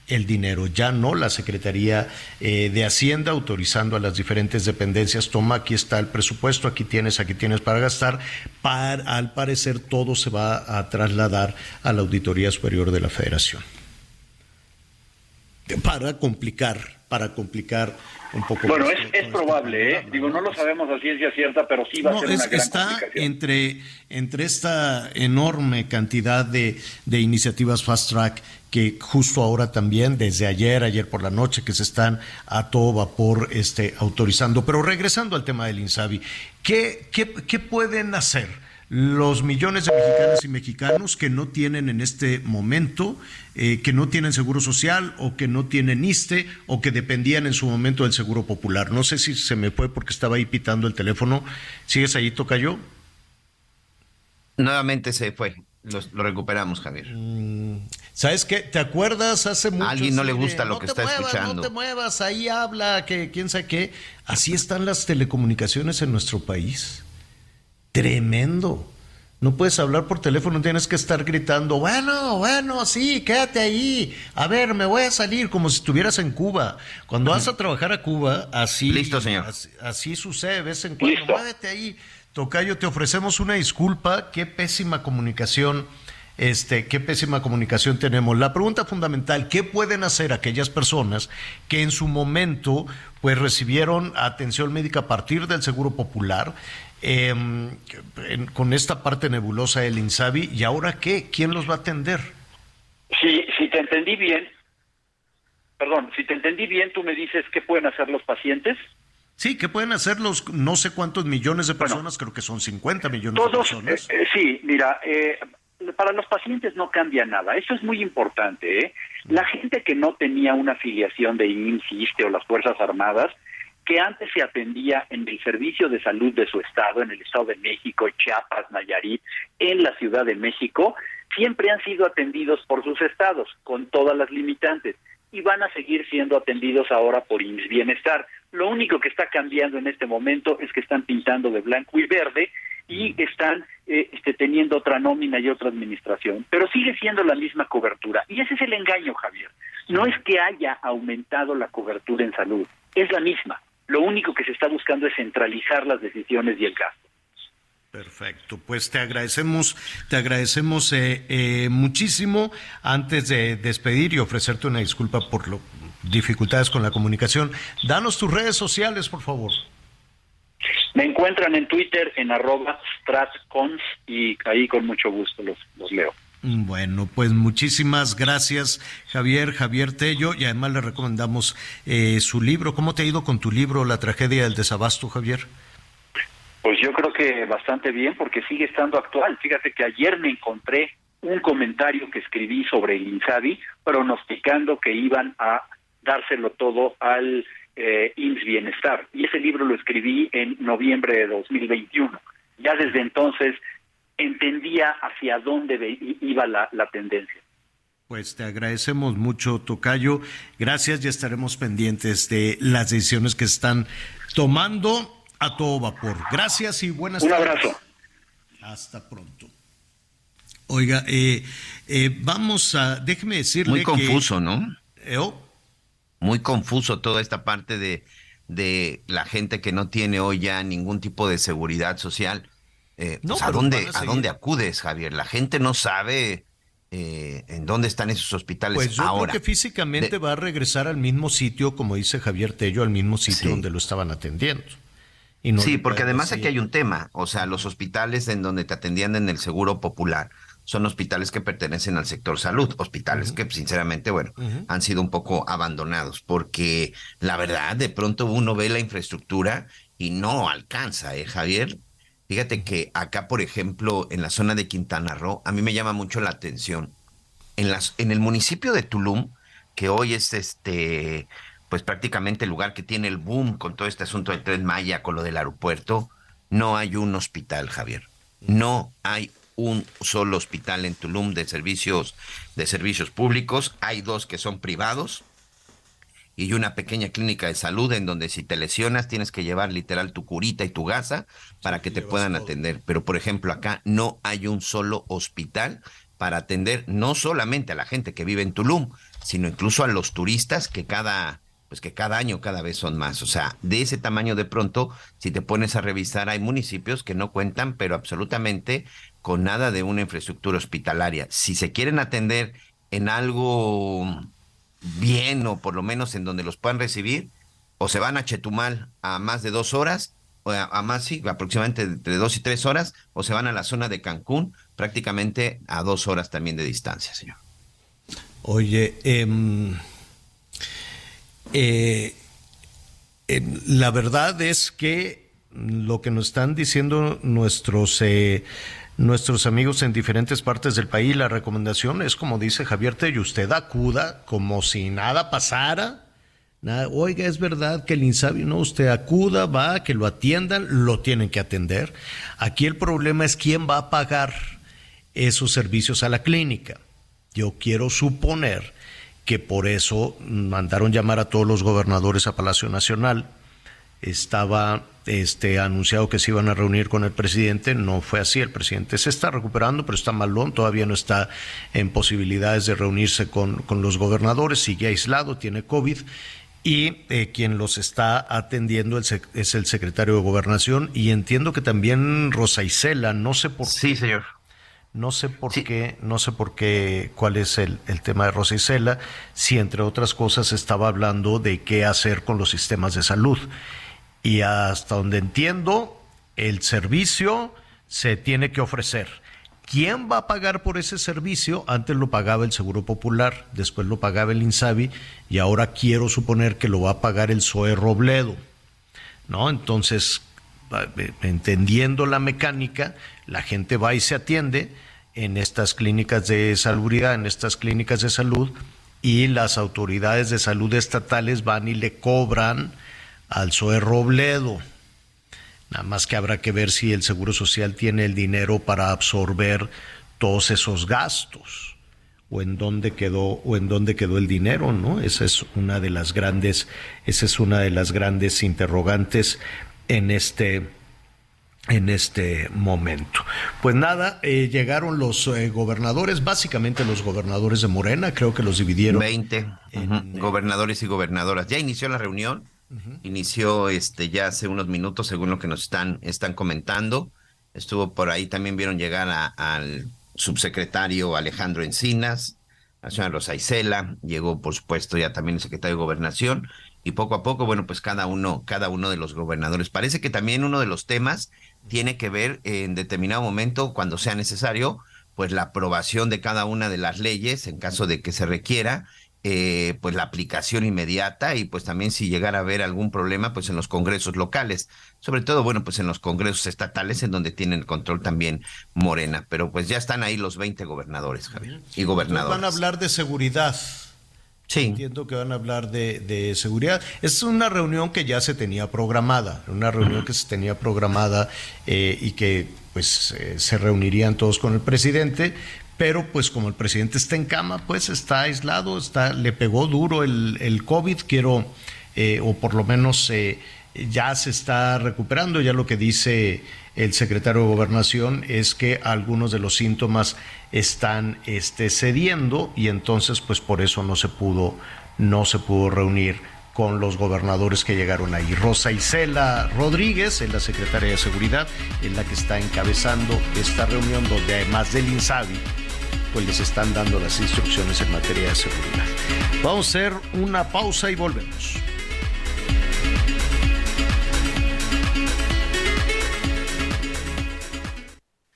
el dinero, ya no la Secretaría eh, de Hacienda autorizando a las diferentes dependencias, toma, aquí está el presupuesto, aquí tienes, aquí tienes para gastar, Par- al parecer todo se va a trasladar a la Auditoría Superior de la Federación. Para complicar, para complicar un poco. Bueno, más es, todo es este probable, ¿eh? Digo, no lo sabemos a ciencia cierta, pero sí va a ser es- una gran está entre, entre esta enorme cantidad de, de iniciativas fast track que justo ahora también, desde ayer, ayer por la noche, que se están a todo vapor este, autorizando. Pero regresando al tema del INSABI, ¿qué, qué, qué pueden hacer? Los millones de mexicanas y mexicanos que no tienen en este momento, eh, que no tienen seguro social o que no tienen ISTE o que dependían en su momento del seguro popular. No sé si se me fue porque estaba ahí pitando el teléfono. ¿Sigues ahí, Tocayo? Nuevamente se fue. Lo, lo recuperamos, Javier. ¿Sabes qué? ¿Te acuerdas hace mucho? A alguien no le de, gusta lo "No que está muevas, escuchando". No te muevas, ahí habla, que quién sabe qué. Así están las telecomunicaciones en nuestro país. Tremendo. No puedes hablar por teléfono, tienes que estar gritando, bueno, bueno, sí, quédate ahí. A ver, me voy a salir como si estuvieras en Cuba. Cuando vas a trabajar a Cuba, así, Listo, señor. así, así sucede de vez en cuando. Muévete ahí. Tocayo, te ofrecemos una disculpa. Qué pésima comunicación. Este, qué pésima comunicación tenemos. La pregunta fundamental, ¿qué pueden hacer aquellas personas que en su momento pues recibieron atención médica a partir del Seguro Popular eh, en- con esta parte nebulosa del INSABI y ahora qué? ¿Quién los va a atender? Si, si te entendí bien, perdón, si te entendí bien, tú me dices qué pueden hacer los pacientes. Sí, ¿qué pueden hacer los no sé cuántos millones de personas? Creo que son 50 millones de Todos, personas. eh, eh, sí, mira, eh, para los pacientes no cambia nada. Eso es muy importante. ¿eh? La gente que no tenía una afiliación de IMSS, ISSSTE o las Fuerzas Armadas, que antes se atendía en el servicio de salud de su estado, en el Estado de México, Chiapas, Nayarit, en la Ciudad de México, siempre han sido atendidos por sus estados, con todas las limitantes. y van a seguir siendo atendidos ahora por IMSS Bienestar. Lo único que está cambiando en este momento es que están pintando de blanco y verde y están eh, este, teniendo otra nómina y otra administración, pero sigue siendo la misma cobertura. Y ese es el engaño, Javier. No es que haya aumentado la cobertura en salud, es la misma. Lo único que se está buscando es centralizar las decisiones y el gasto. Perfecto, pues te agradecemos, te agradecemos eh, eh, muchísimo. Antes de despedir y ofrecerte una disculpa por las dificultades con la comunicación, danos tus redes sociales, por favor. Me encuentran en Twitter en arroba stratcons y ahí con mucho gusto los, los leo. Bueno, pues muchísimas gracias, Javier, Javier Tello, y además le recomendamos eh, su libro. ¿Cómo te ha ido con tu libro, La tragedia del desabasto, Javier? Pues yo creo que bastante bien, porque sigue estando actual. Fíjate que ayer me encontré un comentario que escribí sobre el INSABI, pronosticando que iban a dárselo todo al eh, Bienestar. Y ese libro lo escribí en noviembre de 2021. Ya desde entonces entendía hacia dónde iba la, la tendencia. Pues te agradecemos mucho, Tocayo. Gracias y estaremos pendientes de las decisiones que están tomando a todo vapor. Gracias y buenas tardes. Un abrazo. Hasta pronto. Oiga, eh, eh, vamos a, déjeme decirle Muy confuso, ¿no? ¿Eh, oh? Muy confuso toda esta parte de, de la gente que no tiene hoy ya ningún tipo de seguridad social eh, pues, ¿a, dónde, a, dónde acudes, Javier? La gente no sabe eh, en dónde están esos hospitales pues yo ahora. Creo que físicamente va a regresar al mismo sitio, como dice Javier Tello, al mismo sitio donde lo estaban atendiendo. Y sí, porque además aquí hay un tema, o sea, los hospitales en donde te atendían en el Seguro Popular son hospitales que pertenecen al sector salud, hospitales que sinceramente, bueno, han sido un poco abandonados, porque la verdad, de pronto uno ve la infraestructura y no alcanza, ¿eh, Javier? Fíjate que acá, por ejemplo, en la zona de Quintana Roo, a mí me llama mucho la atención. En, las, en el municipio de Tulum, que hoy es este, pues prácticamente el lugar que tiene el boom con todo este asunto del tren Maya, con lo del aeropuerto, no hay un hospital, Javier. No hay un solo hospital en Tulum de servicios, de servicios públicos. Hay dos que son privados y una pequeña clínica de salud en donde si te lesionas tienes que llevar literal tu curita y tu gasa para que te puedan atender. Pero por ejemplo acá no hay un solo hospital para atender no solamente a la gente que vive en Tulum, sino incluso a los turistas que cada pues que cada año cada vez son más. O sea, de ese tamaño de pronto, si te pones a revisar, hay municipios que no cuentan, pero absolutamente con nada de una infraestructura hospitalaria. Si se quieren atender en algo bien o por lo menos en donde los puedan recibir, o se van a Chetumal a más de dos horas, o a, más, sí, aproximadamente entre dos y tres horas, o se van a la zona de Cancún, prácticamente a dos horas también de distancia, señor. Oye, em, eh, em, la verdad es que lo que nos están diciendo nuestros eh, nuestros amigos en diferentes partes del país. La recomendación es, como dice Javier Tello, usted acuda como si nada pasara. oiga, es verdad que el insabio, no, usted acuda, va, que lo atiendan, lo tienen que atender. Aquí el problema es quién va a pagar esos servicios a la clínica. Yo quiero suponer que por eso mandaron llamar a todos los gobernadores a Palacio Nacional. Estaba este, anunciado que se iban a reunir con el presidente. No fue así. El presidente se está recuperando, pero está malón. Todavía no está en posibilidades de reunirse con, con los gobernadores. Sigue aislado, tiene COVID. Y eh, quien los está atendiendo es el secretario de Gobernación. Y entiendo que también Rosa Isela, no sé por sí, señor. No sé por qué, no sé por qué, cuál es el, el tema de Rosa Isela, si entre otras cosas estaba hablando de qué hacer con los sistemas de salud y hasta donde entiendo, el servicio se tiene que ofrecer. ¿Quién va a pagar por ese servicio? Antes lo pagaba el Seguro Popular, después lo pagaba el Insabi y ahora quiero suponer que lo va a pagar el SOE Robledo. ¿No? Entonces, eh, entendiendo la mecánica, la gente va y se atiende en estas clínicas de salubridad, en estas clínicas de salud, y las autoridades de salud estatales van y le cobran al Zoe Robledo. Nada más que habrá que ver si el Seguro Social tiene el dinero para absorber todos esos gastos. o en dónde quedó o en dónde quedó el dinero, ¿no? Esa es una de las grandes esa es una de las grandes interrogantes en este en este momento. Pues nada, eh, llegaron los eh, gobernadores, básicamente los gobernadores de Morena, creo que los dividieron. 20 gobernadores y gobernadoras. Ya inició la reunión, inició este ya hace unos minutos, según lo que nos están, están comentando. Estuvo por ahí, también vieron llegar al subsecretario Alejandro Encinas, la señora Rosa Isela, llegó por supuesto ya también el secretario de Gobernación, y poco a poco, bueno, pues cada uno, cada uno de los gobernadores. Parece que también uno de los temas tiene que ver en determinado momento, cuando sea necesario, pues la aprobación de cada una de las leyes en caso de que se requiera, eh, pues la aplicación inmediata y pues también si llegara a haber algún problema, pues en los congresos locales, sobre todo, bueno, pues en los congresos estatales en donde tienen el control también Morena, pero pues ya están ahí los 20 gobernadores, Javier, y gobernadoras. Van a hablar de seguridad. Sí. Entiendo que van a hablar de, seguridad. Es una reunión que ya se tenía programada, una reunión que se tenía programada eh, y que pues eh, se reunirían todos con el presidente, pero pues como el presidente está en cama, pues está aislado, está, le pegó duro el, el COVID, quiero, eh, o por lo menos ya se está recuperando, ya lo que dice el secretario de Gobernación es que algunos de los síntomas están este, cediendo y entonces pues por eso no se pudo, no se pudo reunir con los gobernadores que llegaron ahí. Rosa Isela Rodríguez, es la secretaria de Seguridad, es la que está encabezando esta reunión donde además del INSABI, pues les están dando las instrucciones en materia de seguridad. Vamos a hacer una pausa y volvemos.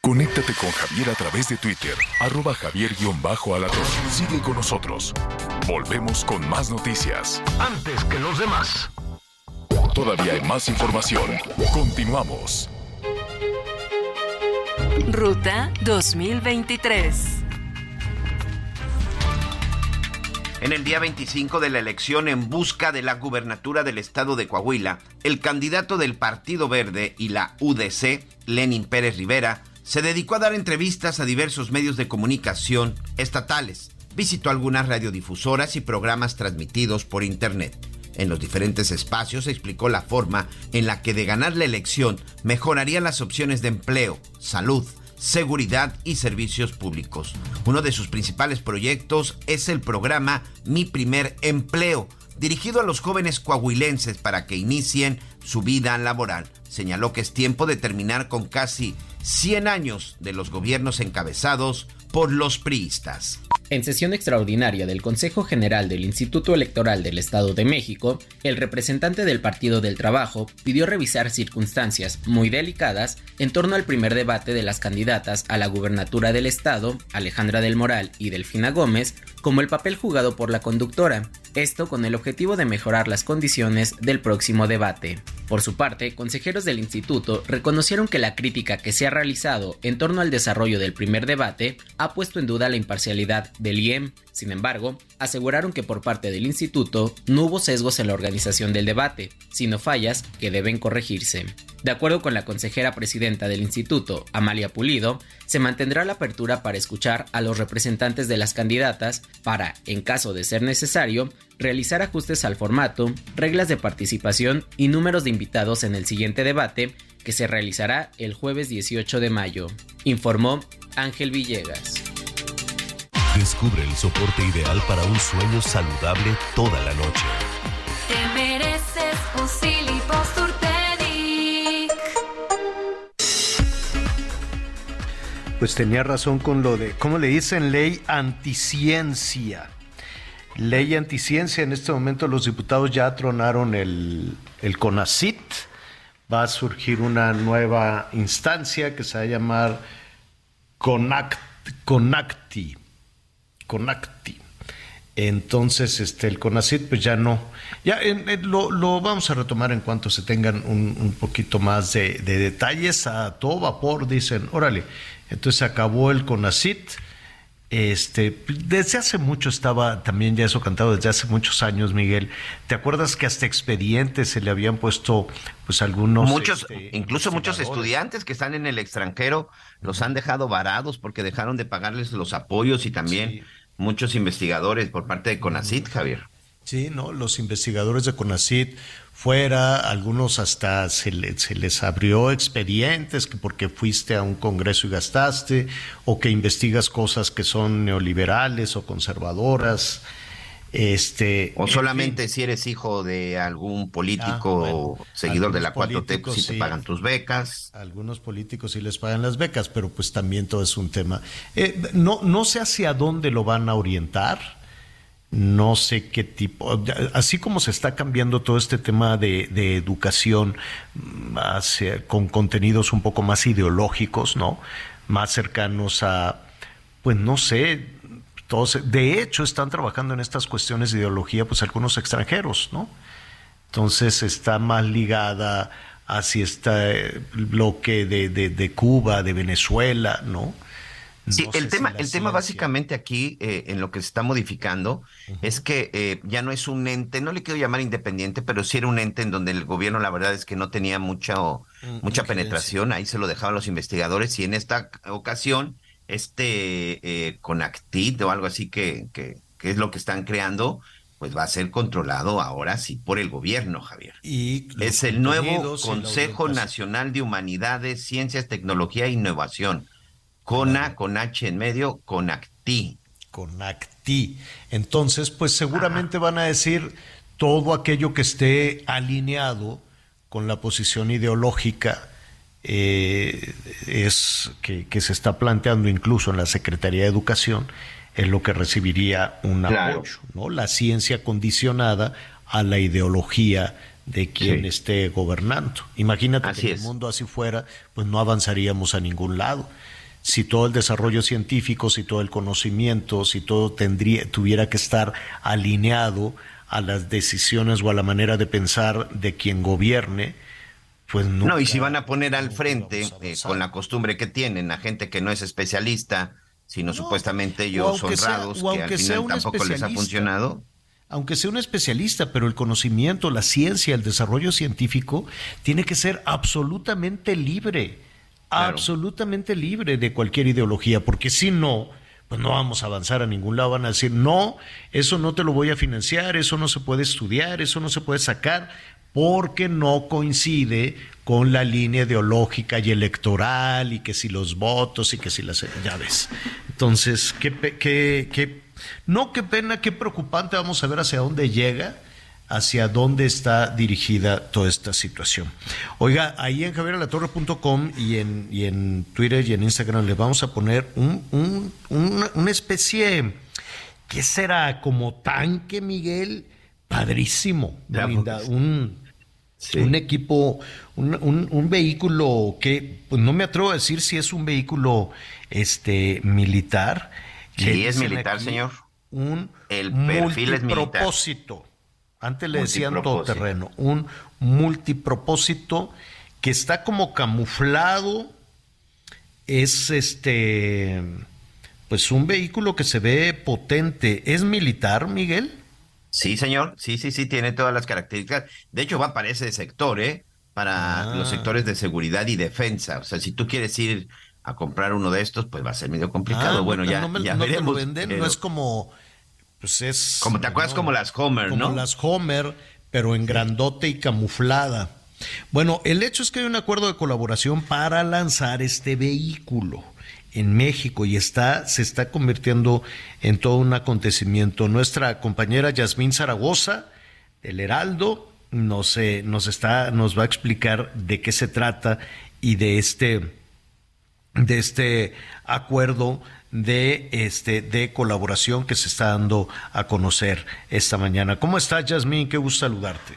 Conéctate con Javier a través de Twitter, arroba javier-alatón. Sigue con nosotros. Volvemos con más noticias. Antes que los demás. Todavía hay más información. Continuamos. Ruta 2023. En el día 25 de la elección en busca de la gubernatura del estado de Coahuila, el candidato del Partido Verde y la UDC, Lenin Pérez Rivera, se dedicó a dar entrevistas a diversos medios de comunicación estatales. Visitó algunas radiodifusoras y programas transmitidos por Internet. En los diferentes espacios explicó la forma en la que de ganar la elección mejoraría las opciones de empleo, salud, seguridad y servicios públicos. Uno de sus principales proyectos es el programa Mi Primer Empleo, dirigido a los jóvenes coahuilenses para que inicien su vida laboral. Señaló que es tiempo de terminar con casi 100 años de los gobiernos encabezados por los priistas. En sesión extraordinaria del Consejo General del Instituto Electoral del Estado de México, el representante del Partido del Trabajo pidió revisar circunstancias muy delicadas en torno al primer debate de las candidatas a la gubernatura del Estado, Alejandra del Moral y Delfina Gómez, como el papel jugado por la conductora, esto con el objetivo de mejorar las condiciones del próximo debate. Por su parte, consejeros del instituto reconocieron que la crítica que se ha realizado en torno al desarrollo del primer debate ha puesto en duda la imparcialidad del IEM. Sin embargo, aseguraron que por parte del instituto no hubo sesgos en la organización del debate, sino fallas que deben corregirse. De acuerdo con la consejera presidenta del instituto, Amalia Pulido, se mantendrá la apertura para escuchar a los representantes de las candidatas para, en caso de ser necesario, realizar ajustes al formato, reglas de participación y números de invitados en el siguiente debate que se realizará el jueves 18 de mayo, informó Ángel Villegas. Descubre el soporte ideal para un sueño saludable toda la noche. Te mereces un Pues tenía razón con lo de, ¿cómo le dicen? Ley anticiencia ley anticiencia. En este momento los diputados ya tronaron el, el CONACIT. Va a surgir una nueva instancia que se va a llamar CONACT, CONACTI. CONACTI. Entonces, este, el CONACIT, pues ya no. Ya lo, lo, vamos a retomar en cuanto se tengan un, un poquito más de, de, detalles. A todo vapor dicen, órale. Entonces acabó el CONACIT este, desde hace mucho estaba también ya eso cantado desde hace muchos años, Miguel. ¿Te acuerdas que hasta expedientes se le habían puesto pues algunos muchos este, incluso muchos estudiantes que están en el extranjero los han dejado varados porque dejaron de pagarles los apoyos y también muchos investigadores por parte de CONACIT, Javier. Sí, ¿no? Los investigadores de CONACIT fuera, algunos hasta se, se, les abrió expedientes que porque fuiste a un congreso y gastaste, o que investigas cosas que son neoliberales o conservadoras. Este, o solamente si eres hijo de algún político ah, seguidor de la 4T, pues, si te pagan tus becas. Algunos políticos sí les pagan las becas, pero pues también todo es un tema. Eh, no, no sé hacia dónde lo van a orientar no sé qué tipo, así como se está cambiando todo este tema de, educación mm, con contenidos un poco más ideológicos, ¿no? Más cercanos a, pues no sé, todos, de hecho están trabajando en estas cuestiones de ideología, pues algunos extranjeros, ¿no? Entonces está más ligada hacia este bloque de, de Cuba, de Venezuela, ¿no? Sí, el tema, el tema básicamente aquí, eh, en lo que se está modificando, es que eh, ya no es un ente, no le quiero llamar independiente, pero sí era un ente en donde el gobierno, la verdad es que no tenía mucha, mm, mucha penetración, ahí se lo dejaban los investigadores, y en esta ocasión, este eh, Conactit o algo así que, que, que, es lo que están creando, pues va a ser controlado ahora sí por el gobierno, Javier. Y es el nuevo Consejo Nacional de Humanidades, Ciencias, Tecnología e Innovación Cona, con H en medio, Conacti. Conacti. Entonces, pues seguramente van a decir todo aquello que esté alineado con la posición ideológica eh, es que, se está planteando incluso en la Secretaría de Educación, es lo que recibiría un apoyo, ¿no? La ciencia condicionada a la ideología de quien esté gobernando. Imagínate que el mundo así fuera, pues no avanzaríamos a ningún lado si todo el desarrollo científico, si todo el conocimiento, si todo tendría, tuviera que estar alineado a las decisiones o a la manera de pensar de quien gobierne, pues no. y si van a poner al frente, eh, con la costumbre que tienen, a gente que no es especialista, sino supuestamente ellos honrados, que al final tampoco les ha funcionado aunque sea un especialista, pero el conocimiento, la ciencia, el desarrollo científico tiene que ser absolutamente libre absolutamente libre de cualquier ideología, porque si no, pues no vamos a avanzar a ningún lado. Van a decir, no, eso no te lo voy a financiar, eso no se puede estudiar, eso no se puede sacar, porque no coincide con la línea ideológica y electoral, y que si los votos y que si las llaves. Entonces, qué, qué, qué, no, qué pena, qué preocupante, vamos a ver hacia dónde llega hacia dónde está dirigida toda esta situación. Oiga, ahí en javieralatorre.com y en, y en Twitter y en Instagram les vamos a poner un, una, especie, ¿qué será? Como tanque, Miguel, padrísimo, un, un equipo, un, un, vehículo que pues no me atrevo a decir si es un vehículo este militar. Sí, es militar, señor. Un El perfil es militar antes le decían todoterreno, un multipropósito que está como camuflado, es este, pues un vehículo que se ve potente. ¿Es militar, Miguel? Sí, señor, sí, sí, sí, tiene todas las características. De hecho, va para ese sector, ¿eh? Para los ah. sectores de seguridad y defensa. O sea, si tú quieres ir a comprar uno de estos, pues va a ser medio complicado. Ah, bueno, ya, no ya veremos. venden, no es como pues es... Como te acuerdas como las Homer, ¿no? Como las Homer, pero en grandote y camuflada. Bueno, el hecho es que hay un acuerdo de colaboración para lanzar este vehículo en México y está se está convirtiendo en todo un acontecimiento. Nuestra compañera Yasmín Zaragoza del Heraldo nos, eh, nos está nos va a explicar de qué se trata y de este de este acuerdo de este de colaboración que se está dando a conocer esta mañana. ¿Cómo estás, Yasmín? Qué gusto saludarte.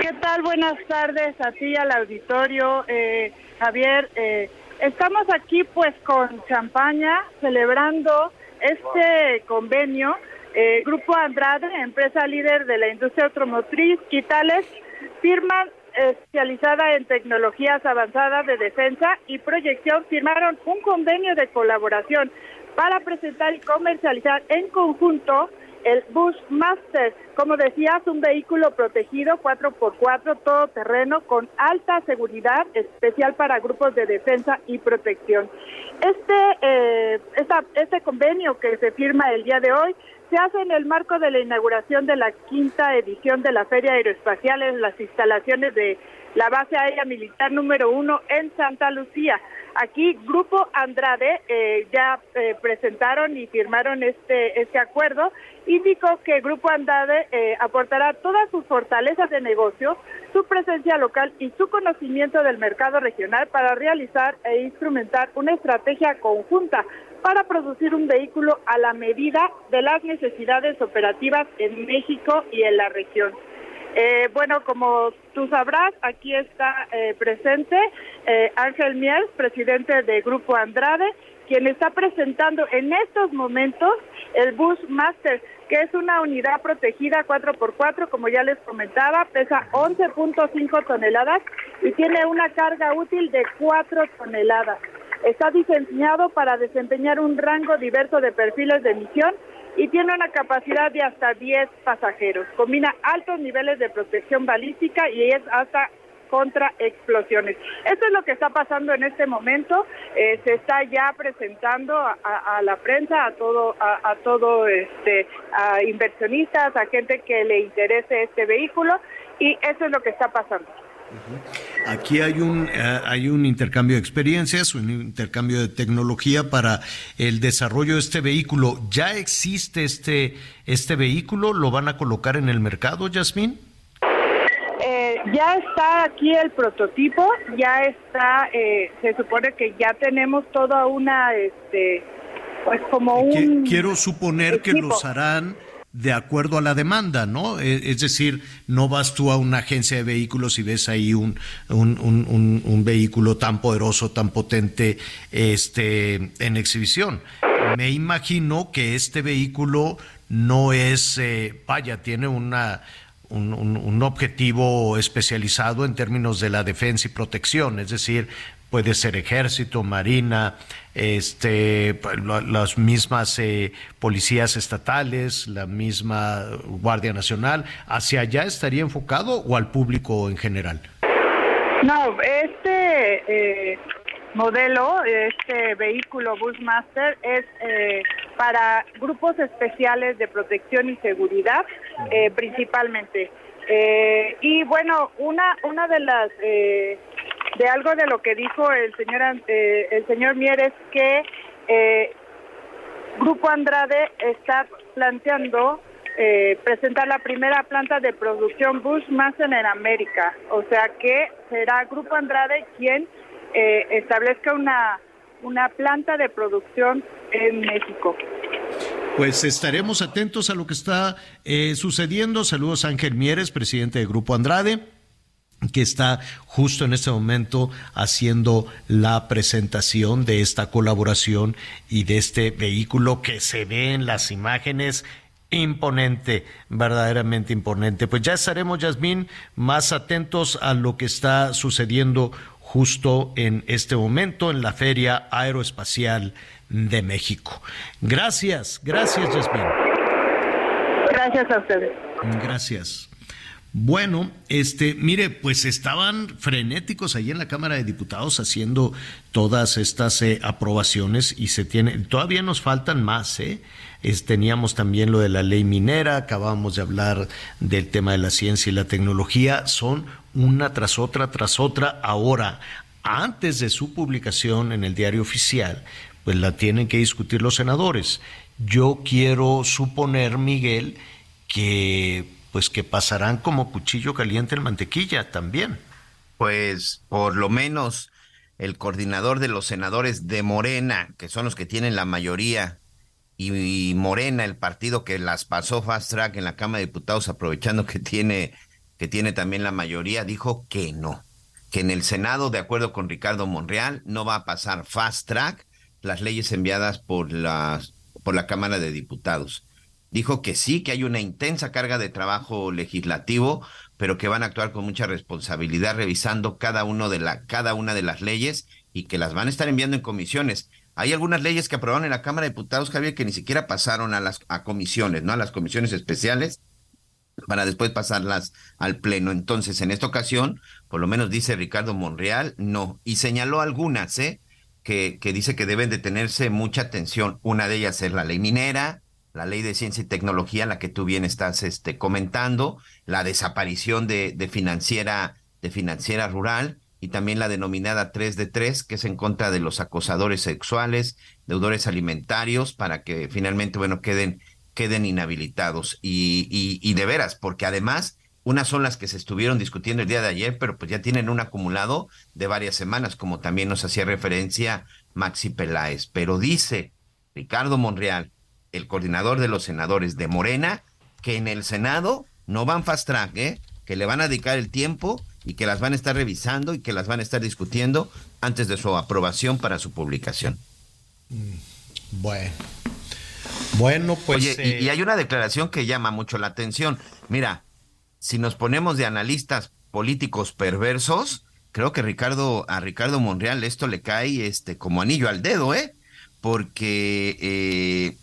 ¿Qué tal? Buenas tardes a al auditorio. Eh, Javier, eh, estamos aquí pues con champaña celebrando este convenio. Eh, Grupo Andrade, empresa líder de la industria automotriz, Quitales, firman especializada en tecnologías avanzadas de defensa y proyección firmaron un convenio de colaboración para presentar y comercializar en conjunto el Bushmaster, como decías, un vehículo protegido 4x4 todoterreno con alta seguridad especial para grupos de defensa y protección. Este, eh, esta, este convenio que se firma el día de hoy se hace en el marco de la inauguración de la quinta edición de la Feria Aeroespacial en las instalaciones de la base aérea militar número uno en Santa Lucía. Aquí Grupo Andrade eh, ya eh, presentaron y firmaron este, este acuerdo. Indicó que Grupo Andrade eh, aportará todas sus fortalezas de negocio, su presencia local y su conocimiento del mercado regional para realizar e instrumentar una estrategia conjunta para producir un vehículo a la medida de las necesidades operativas en México y en la región. Bueno, como tú sabrás, aquí está presente eh, Ángel Miel, presidente del Grupo Andrade, quien está presentando en estos momentos el Bus Master, que es una unidad protegida 4x4, como ya les comentaba, pesa 11.5 toneladas y tiene una carga útil de 4 toneladas. Está diseñado para desempeñar un rango diverso de perfiles de emisión y tiene una capacidad de hasta 10 pasajeros. Combina altos niveles de protección balística y es hasta contra explosiones. Esto es lo que está pasando en este momento. Eh, se está ya presentando a, la prensa, a todo, a, todo este, a inversionistas, a gente que le interese este vehículo y eso es lo que está pasando. Aquí hay un, eh, hay un intercambio de experiencias, un intercambio de tecnología para el desarrollo de este vehículo. ¿Ya existe este, este vehículo? ¿Lo van a colocar en el mercado, Yasmín? Eh, ya está aquí el prototipo, ya está, eh, se supone que ya tenemos toda una, este, pues como un... Quiero suponer que los harán de acuerdo a la demanda, ¿no? E, es decir, no vas tú a una agencia de vehículos y ves ahí un, un, vehículo tan poderoso, tan potente este, en exhibición. Me imagino que este vehículo no es, eh, vaya, tiene una, un, un, objetivo especializado en términos de la defensa y protección, es decir, puede ser ejército, marina, este, las mismas eh, policías estatales, la misma Guardia Nacional, ¿hacia allá estaría enfocado o al público en general? No, este eh, modelo, este vehículo Busmaster es eh, para grupos especiales de protección y seguridad, principalmente. y bueno, una, una de las de algo de lo que dijo el señor eh, el señor Mieres que eh, Grupo Andrade está planteando eh, presentar la primera planta de producción Bushmaster en América, o sea que será Grupo Andrade quien establezca una una planta de producción en México. Pues estaremos atentos a lo que está sucediendo. Saludos a Ángel Mieres, presidente de Grupo Andrade que está justo en este momento haciendo la presentación de esta colaboración y de este vehículo que se ve en las imágenes imponente, verdaderamente imponente. Pues ya estaremos, Yasmín, más atentos a lo que está sucediendo justo en este momento en la Feria Aeroespacial de México. Gracias, gracias, Yasmín. Gracias a ustedes. Gracias. Bueno, este, mire, pues estaban frenéticos ahí en la Cámara de Diputados haciendo todas estas eh, aprobaciones y se tiene, todavía nos faltan más, ¿eh? Teníamos también lo de la ley minera, acabamos de hablar del tema de la ciencia y la tecnología, son una tras otra, tras otra. Ahora, antes de su publicación en el diario oficial, pues la tienen que discutir los senadores. Yo quiero suponer, Miguel, que pues que pasarán como cuchillo caliente en mantequilla también. Pues por lo menos el coordinador de los senadores de Morena, que son los que tienen la mayoría, y, Morena, el partido que las pasó fast track en la Cámara de Diputados, aprovechando que tiene, que tiene también la mayoría, dijo que no, que en el Senado, de acuerdo con Ricardo Monreal, no va a pasar fast track las leyes enviadas por, las, por la Cámara de Diputados dijo que sí, que hay una intensa carga de trabajo legislativo, pero que van a actuar con mucha responsabilidad revisando cada uno de la cada una de las leyes y que las van a estar enviando en comisiones. Hay algunas leyes que aprobaron en la Cámara de Diputados, Javier, que ni siquiera pasaron a las a comisiones, ¿no? A las comisiones especiales para después pasarlas al pleno. Entonces, en esta ocasión, por lo menos dice Ricardo Monreal, no, y señaló algunas, ¿eh? que, que dice que deben de tenerse mucha atención. Una de ellas es la ley minera, la ley de ciencia y tecnología, la que tú bien estás este, comentando, la desaparición de, de, financiera, de financiera rural y también la denominada 3 de 3, que es en contra de los acosadores sexuales, deudores alimentarios, para que finalmente, bueno, queden, queden inhabilitados. Y, y, y de veras, porque además unas son las que se estuvieron discutiendo el día de ayer, pero pues ya tienen un acumulado de varias semanas, como también nos hacía referencia Maxi Peláez. Pero dice Ricardo Monreal, el coordinador de los senadores de Morena, que en el Senado no van fast track, ¿eh? que le van a dedicar el tiempo y que las van a estar revisando y que las van a estar discutiendo antes de su aprobación para su publicación. Bueno. Bueno, pues. Oye, eh... y, y hay una declaración que llama mucho la atención. Mira, si nos ponemos de analistas políticos perversos, creo que Ricardo, a Ricardo Monreal esto le cae este, como anillo al dedo, ¿eh? Porque eh,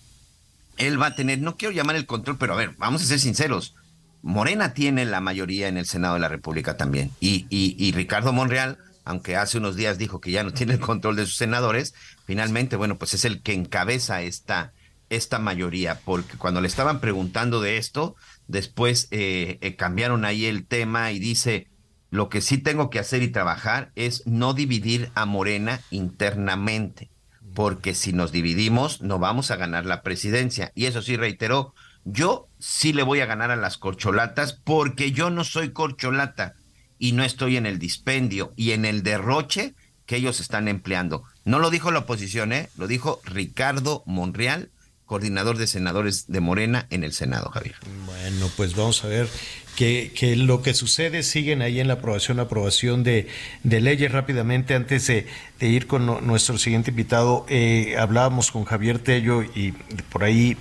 él va a tener, no quiero llamar el control, pero a ver, vamos a ser sinceros. Morena tiene la mayoría en el Senado de la República también. Y, y, Ricardo Monreal, aunque hace unos días dijo que ya no tiene el control de sus senadores, finalmente, bueno, pues es el que encabeza esta, esta mayoría, porque cuando le estaban preguntando de esto, después eh, eh, cambiaron ahí el tema y dice, lo que sí tengo que hacer y trabajar es no dividir a Morena internamente, porque si nos dividimos no vamos a ganar la presidencia. Y eso sí reiteró, yo sí le voy a ganar a las corcholatas porque yo no soy corcholata y no estoy en el dispendio y en el derroche que ellos están empleando. No lo dijo la oposición, ¿eh? lo dijo Ricardo Monreal, coordinador de senadores de Morena en el Senado, Javier. Bueno, pues vamos a ver que, lo que sucede, siguen ahí en la aprobación, aprobación de, leyes rápidamente. Antes de, ir con nuestro siguiente invitado, eh, hablábamos con Javier Tello y por ahí,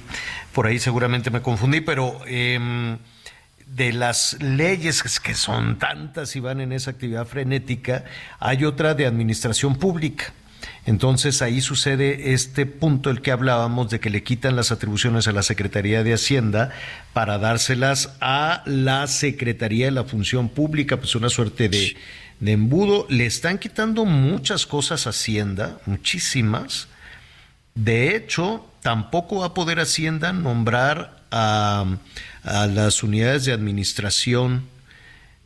por ahí seguramente me confundí, pero eh, de las leyes que son tantas y van en esa actividad frenética, hay otra de administración pública. Entonces ahí sucede este punto el que hablábamos de que le quitan las atribuciones a la Secretaría de Hacienda para dárselas a la Secretaría de la Función Pública, pues una suerte de, de embudo. Le están quitando muchas cosas a Hacienda, muchísimas. De hecho, tampoco va a poder Hacienda nombrar a, las unidades de administración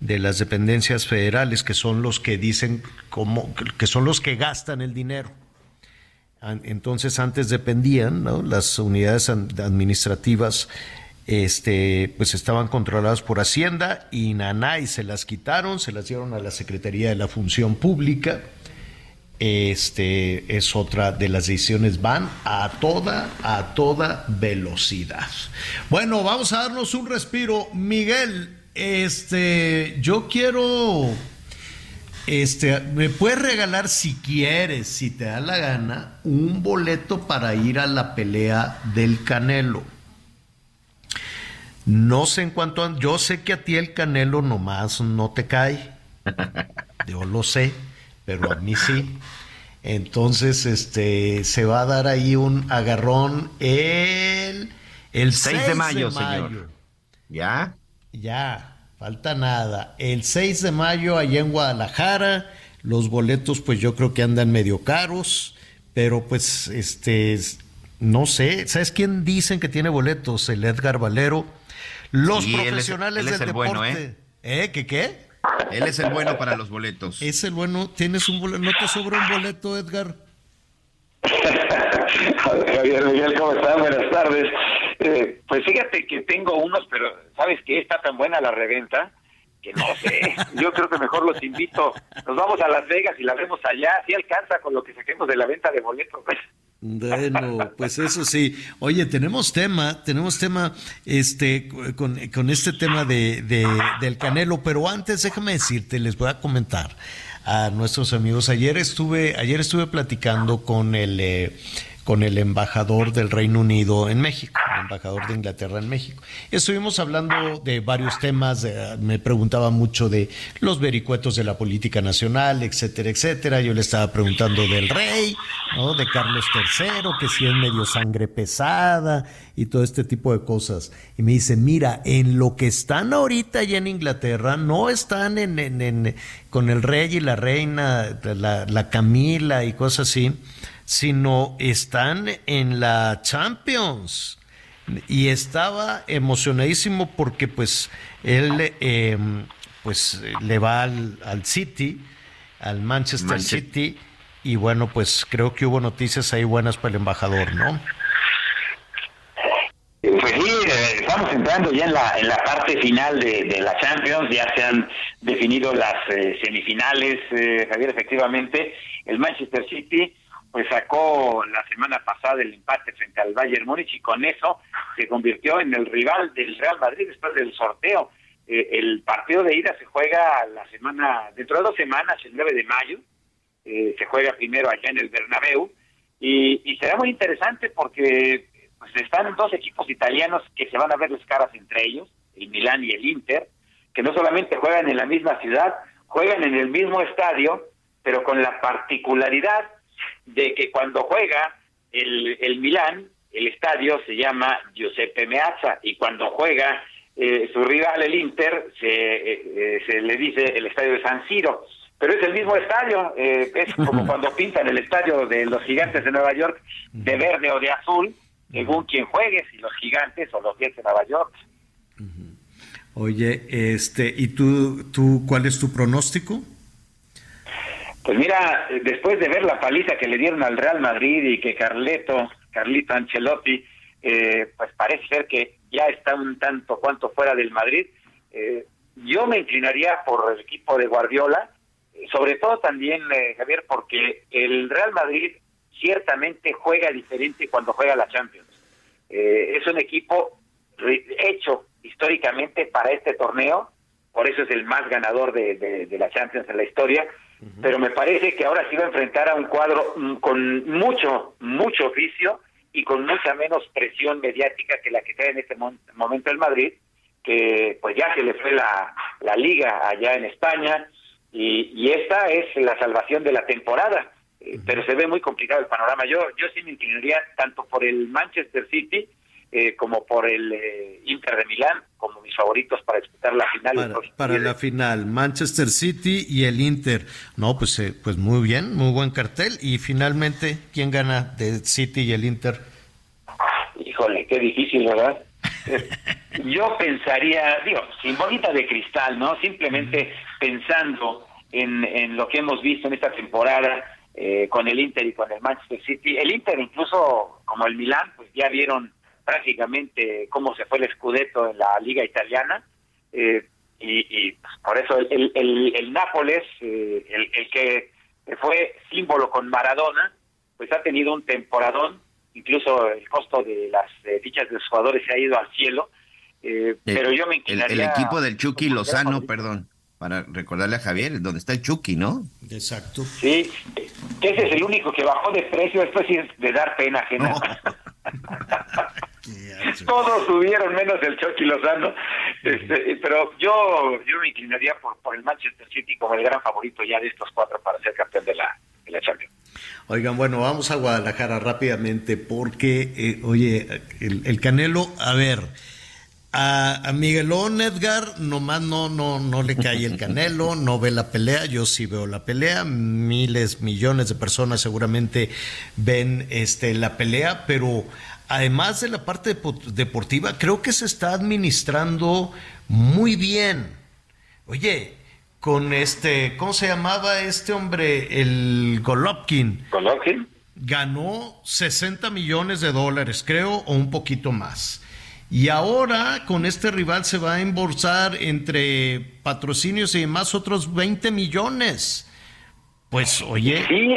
de las dependencias federales, que son los que dicen que son los que gastan el dinero. Entonces antes dependían, ¿no? las unidades administrativas este, pues estaban controladas por Hacienda y Nanay se las quitaron, se las dieron a la Secretaría de la Función Pública. Este es otra de las decisiones, van a toda, a toda velocidad. Bueno, vamos a darnos un respiro. Miguel, este, yo quiero, este, me puedes regalar si quieres, si te da la gana, un boleto para ir a la pelea del Canelo. No sé en cuanto a, yo sé que a ti el Canelo nomás no te cae. Yo lo sé, pero a mí sí. Entonces, este, se va a dar ahí un agarrón el, el 6, 6 de mayo, de mayo. señor. ¿Ya? Ya, falta nada. El 6 de mayo allá en Guadalajara, los boletos pues yo creo que andan medio caros, pero pues este, no sé, ¿sabes quién dicen que tiene boletos? El Edgar Valero. Los Sí, él es- profesionales él es del el bueno, deporte. ¿Eh? ¿Qué qué? Él es el bueno para los boletos. Es el bueno, tienes un boleto, no te sobra un boleto, Edgar. Javier Miguel, ¿cómo estás? Buenas tardes. Eh, pues fíjate que tengo unos, pero ¿sabes qué? Está tan buena la reventa que no sé. Yo creo que mejor los invito. Nos vamos a Las Vegas y la vemos allá. Si alcanza con lo que saquemos de la venta de boletos. pues. Bueno, pues eso sí. Oye, tenemos tema, tenemos tema este con, con este tema de, de- del Canelo, pero antes déjame decirte, les voy a comentar a nuestros amigos. Ayer estuve, ayer estuve platicando con el eh, con el embajador del Reino Unido en México, embajador de Inglaterra en México. Estuvimos hablando de varios temas, me preguntaba mucho de los vericuetos de la política nacional, etcétera, etcétera. Yo le estaba preguntando del rey, ¿no? de Carlos III, que si es medio sangre pesada y todo este tipo de cosas. Y me dice, mira, en lo que están ahorita allá en Inglaterra, no están en, en, con el rey y la reina, la, la Camila y cosas así sino están en la Champions. Y estaba emocionadísimo porque pues él em, pues le va al, City, al Manchester City, y bueno, pues creo que hubo noticias ahí buenas para el embajador, ¿no? Pues sí, eh, estamos entrando ya en la, en la parte final de, la Champions, ya se han definido las eh, semifinales, eh, Javier, efectivamente, el Manchester City pues sacó la semana pasada el empate frente al Bayern Múnich y con eso se convirtió en el rival del Real Madrid después del sorteo. Eh, el partido de ida se juega la semana, dentro de dos semanas, el 9 de mayo, eh, se juega primero allá en el Bernabéu y, será muy interesante porque pues, están dos equipos italianos que se van a ver las caras entre ellos, el Milán y el Inter, que no solamente juegan en la misma ciudad, juegan en el mismo estadio, pero con la particularidad de que cuando juega el, el Milán, el estadio se llama Giuseppe Meazza y cuando juega eh, su rival el Inter se, eh, eh, se le dice el estadio de San Siro pero es el mismo estadio, es como cuando pintan el estadio de los gigantes de Nueva York de verde o de azul, según quien juegue, si los gigantes o los Jets de Nueva York. Oye, este, ¿y tú, tú cuál es tu pronóstico? Pues mira, después de ver la paliza que le dieron al Real Madrid y que Carleto, Carlito Ancelotti, eh, pues parece ser que ya está un tanto cuanto fuera del Madrid, eh, yo me inclinaría por el equipo de Guardiola, sobre todo también, eh, Javier, porque el Real Madrid ciertamente juega diferente cuando juega la Champions. es un equipo hecho históricamente para este torneo, por eso es el más ganador de la Champions en la historia, pero me parece que ahora sí va a enfrentar a un cuadro mm, con mucho, mucho oficio y con mucha menos presión mediática que la que trae en este momento el Madrid, que pues ya se le fue la, la liga allá en España y, y esta es la salvación de la temporada. Eh, pero se ve muy complicado el panorama. Yo, yo sí me inclinaría tanto por el Manchester City eh, como por el eh, Inter de Milán, como mis favoritos para disputar la final. Para, la final, Manchester City y el Inter. No, pues, eh, pues muy bien, muy buen cartel. Y finalmente, ¿quién gana de City y el Inter? Híjole, qué difícil, ¿verdad? Yo pensaría, digo, sin bolita de cristal, ¿no? Simplemente pensando en, en lo que hemos visto en esta temporada, con el Inter y con el Manchester City. El Inter incluso como el Milán, pues ya vieron prácticamente cómo se fue el Scudetto en la liga italiana eh, y, pues, por eso el, el, Nápoles, eh, el, que fue símbolo con Maradona, pues ha tenido un temporadón, incluso el costo de las eh, fichas de los jugadores se ha ido al cielo, pero yo me inclinaría... El, equipo del Chucky Lozano, perdón, para recordarle a Javier, donde está el Chucky, ¿no? Exacto. Sí, ese es el único que bajó de precio, esto sí es de dar pena ajena. Todos subieron menos el Chucky Lozano, este, pero yo yo me inclinaría por, por el Manchester City como el gran favorito ya de estos cuatro para ser campeón de la, de la Champions. Oigan, bueno, vamos a Guadalajara rápidamente porque, eh, oye, el, Canelo, a ver, a, a, Miguelón Edgar nomás no, no, no le cae el Canelo, no ve la pelea, yo sí veo la pelea, miles, millones de personas seguramente ven este, la pelea, pero además de la parte deportiva, creo que se está administrando muy bien. Oye, con este, ¿cómo se llamaba este hombre? El Golovkin. Golovkin. Ganó 60 millones de dólares, creo, o un poquito más. Y ahora con este rival se va a embolsar entre patrocinios y demás otros 20 millones. Pues oye, sí,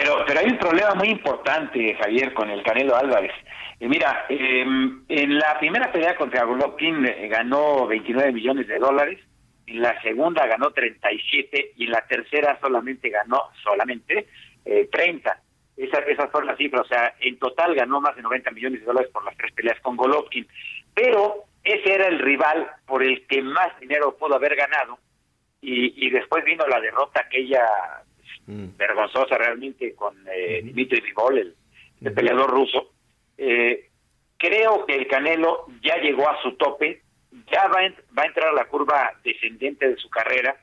pero, pero hay un problema muy importante, Javier, con el Canelo Álvarez. Y mira, em, en la primera pelea contra Golovkin eh, ganó 29 millones de dólares, en la segunda ganó 37 y en la tercera solamente ganó solamente eh, 30. Esa, esas fueron las cifras, o sea, en total ganó más de 90 millones de dólares por las tres peleas con Golovkin, pero ese era el rival por el que más dinero pudo haber ganado y, y después vino la derrota aquella pues, vergonzosa realmente con eh, Dmitry Vivol, el, el peleador ruso. Eh, creo que el Canelo ya llegó a su tope, ya va, en- va a entrar a la curva descendente de su carrera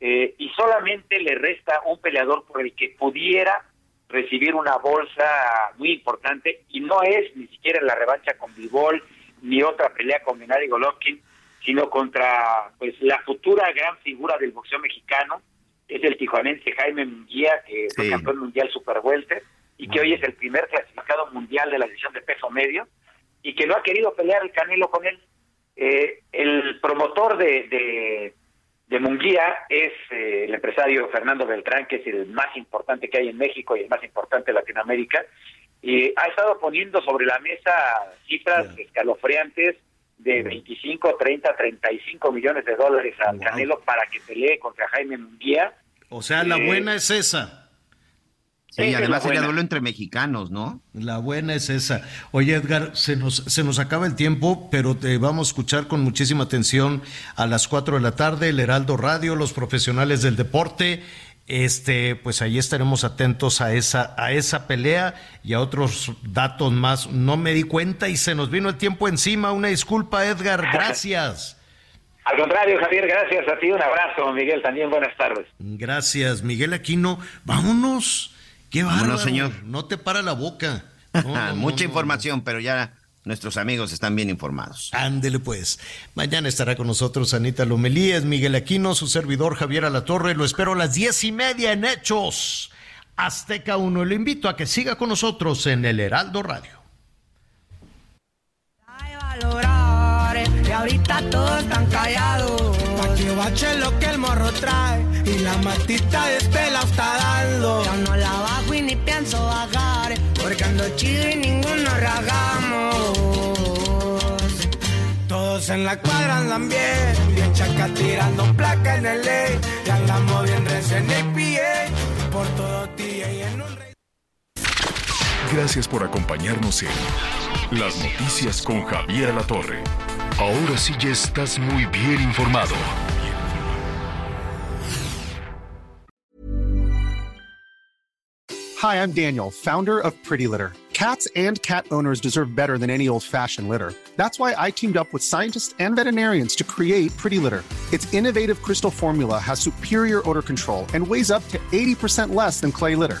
eh, y solamente le resta un peleador por el que pudiera recibir una bolsa muy importante y no es ni siquiera la revancha con Bivol ni otra pelea con Gennady Golovkin, sino contra pues la futura gran figura del boxeo mexicano, es el tijuanense Jaime Munguía, que fue Sí. campeón mundial super welter y que hoy es el primer clasificado mundial de la división de peso medio y que no ha querido pelear el Canelo con él. Eh, el promotor de, de, de Munguía es eh, el empresario Fernando Beltrán, que es el más importante que hay en México y el más importante de Latinoamérica, y ha estado poniendo sobre la mesa cifras escalofriantes de 25, 30, 35 millones de dólares al Canelo para que pelee contra Jaime Munguía. O sea, la Eh, buena es esa. Sí, es además la sería buena. duelo entre mexicanos, ¿no? La buena es esa. Oye, Edgar, se nos, se nos acaba el tiempo, pero te vamos a escuchar con muchísima atención a las 4 de la tarde, el Heraldo Radio, los profesionales del deporte. Este, pues ahí estaremos atentos a esa, a esa pelea y a otros datos más. No me di cuenta y se nos vino el tiempo encima. Una disculpa, Edgar. Gracias. Al contrario, Javier, gracias a ti. Un abrazo, Miguel. También buenas tardes. Gracias, Miguel Aquino. Vámonos. Qué bárbaro. Vámonos, señor. No te para la boca. No, no, Mucha no, no, información, pero ya nuestros amigos están bien informados. Ándele pues. Mañana estará con nosotros Anita Lomelíes, Miguel Aquino, su servidor Javier Alatorre. Lo espero a las diez y media en Hechos. Azteca 1. Lo invito a que siga con nosotros en el Heraldo Radio. valorar y ahorita todos están callados. Pa' que bache lo que el morro trae y la matita de este la está dando. Yo no la bajo y ni pienso bajar porque ando chido y ninguno ragamos. Todos en la cuadra andan bien, bien chaca tirando placa en el ley y andamos bien recién APA por todo día y en un Gracias por acompañarnos en Las Noticias con Javier Alatorre. Ahora sí ya estás muy bien informado. Hi, I'm Daniel, founder of Pretty Litter. Cats and cat owners deserve better than any old fashioned litter. That's why I teamed up with scientists and veterinarians to create Pretty Litter. Its innovative crystal formula has superior odor control and weighs up to 80% less than clay litter.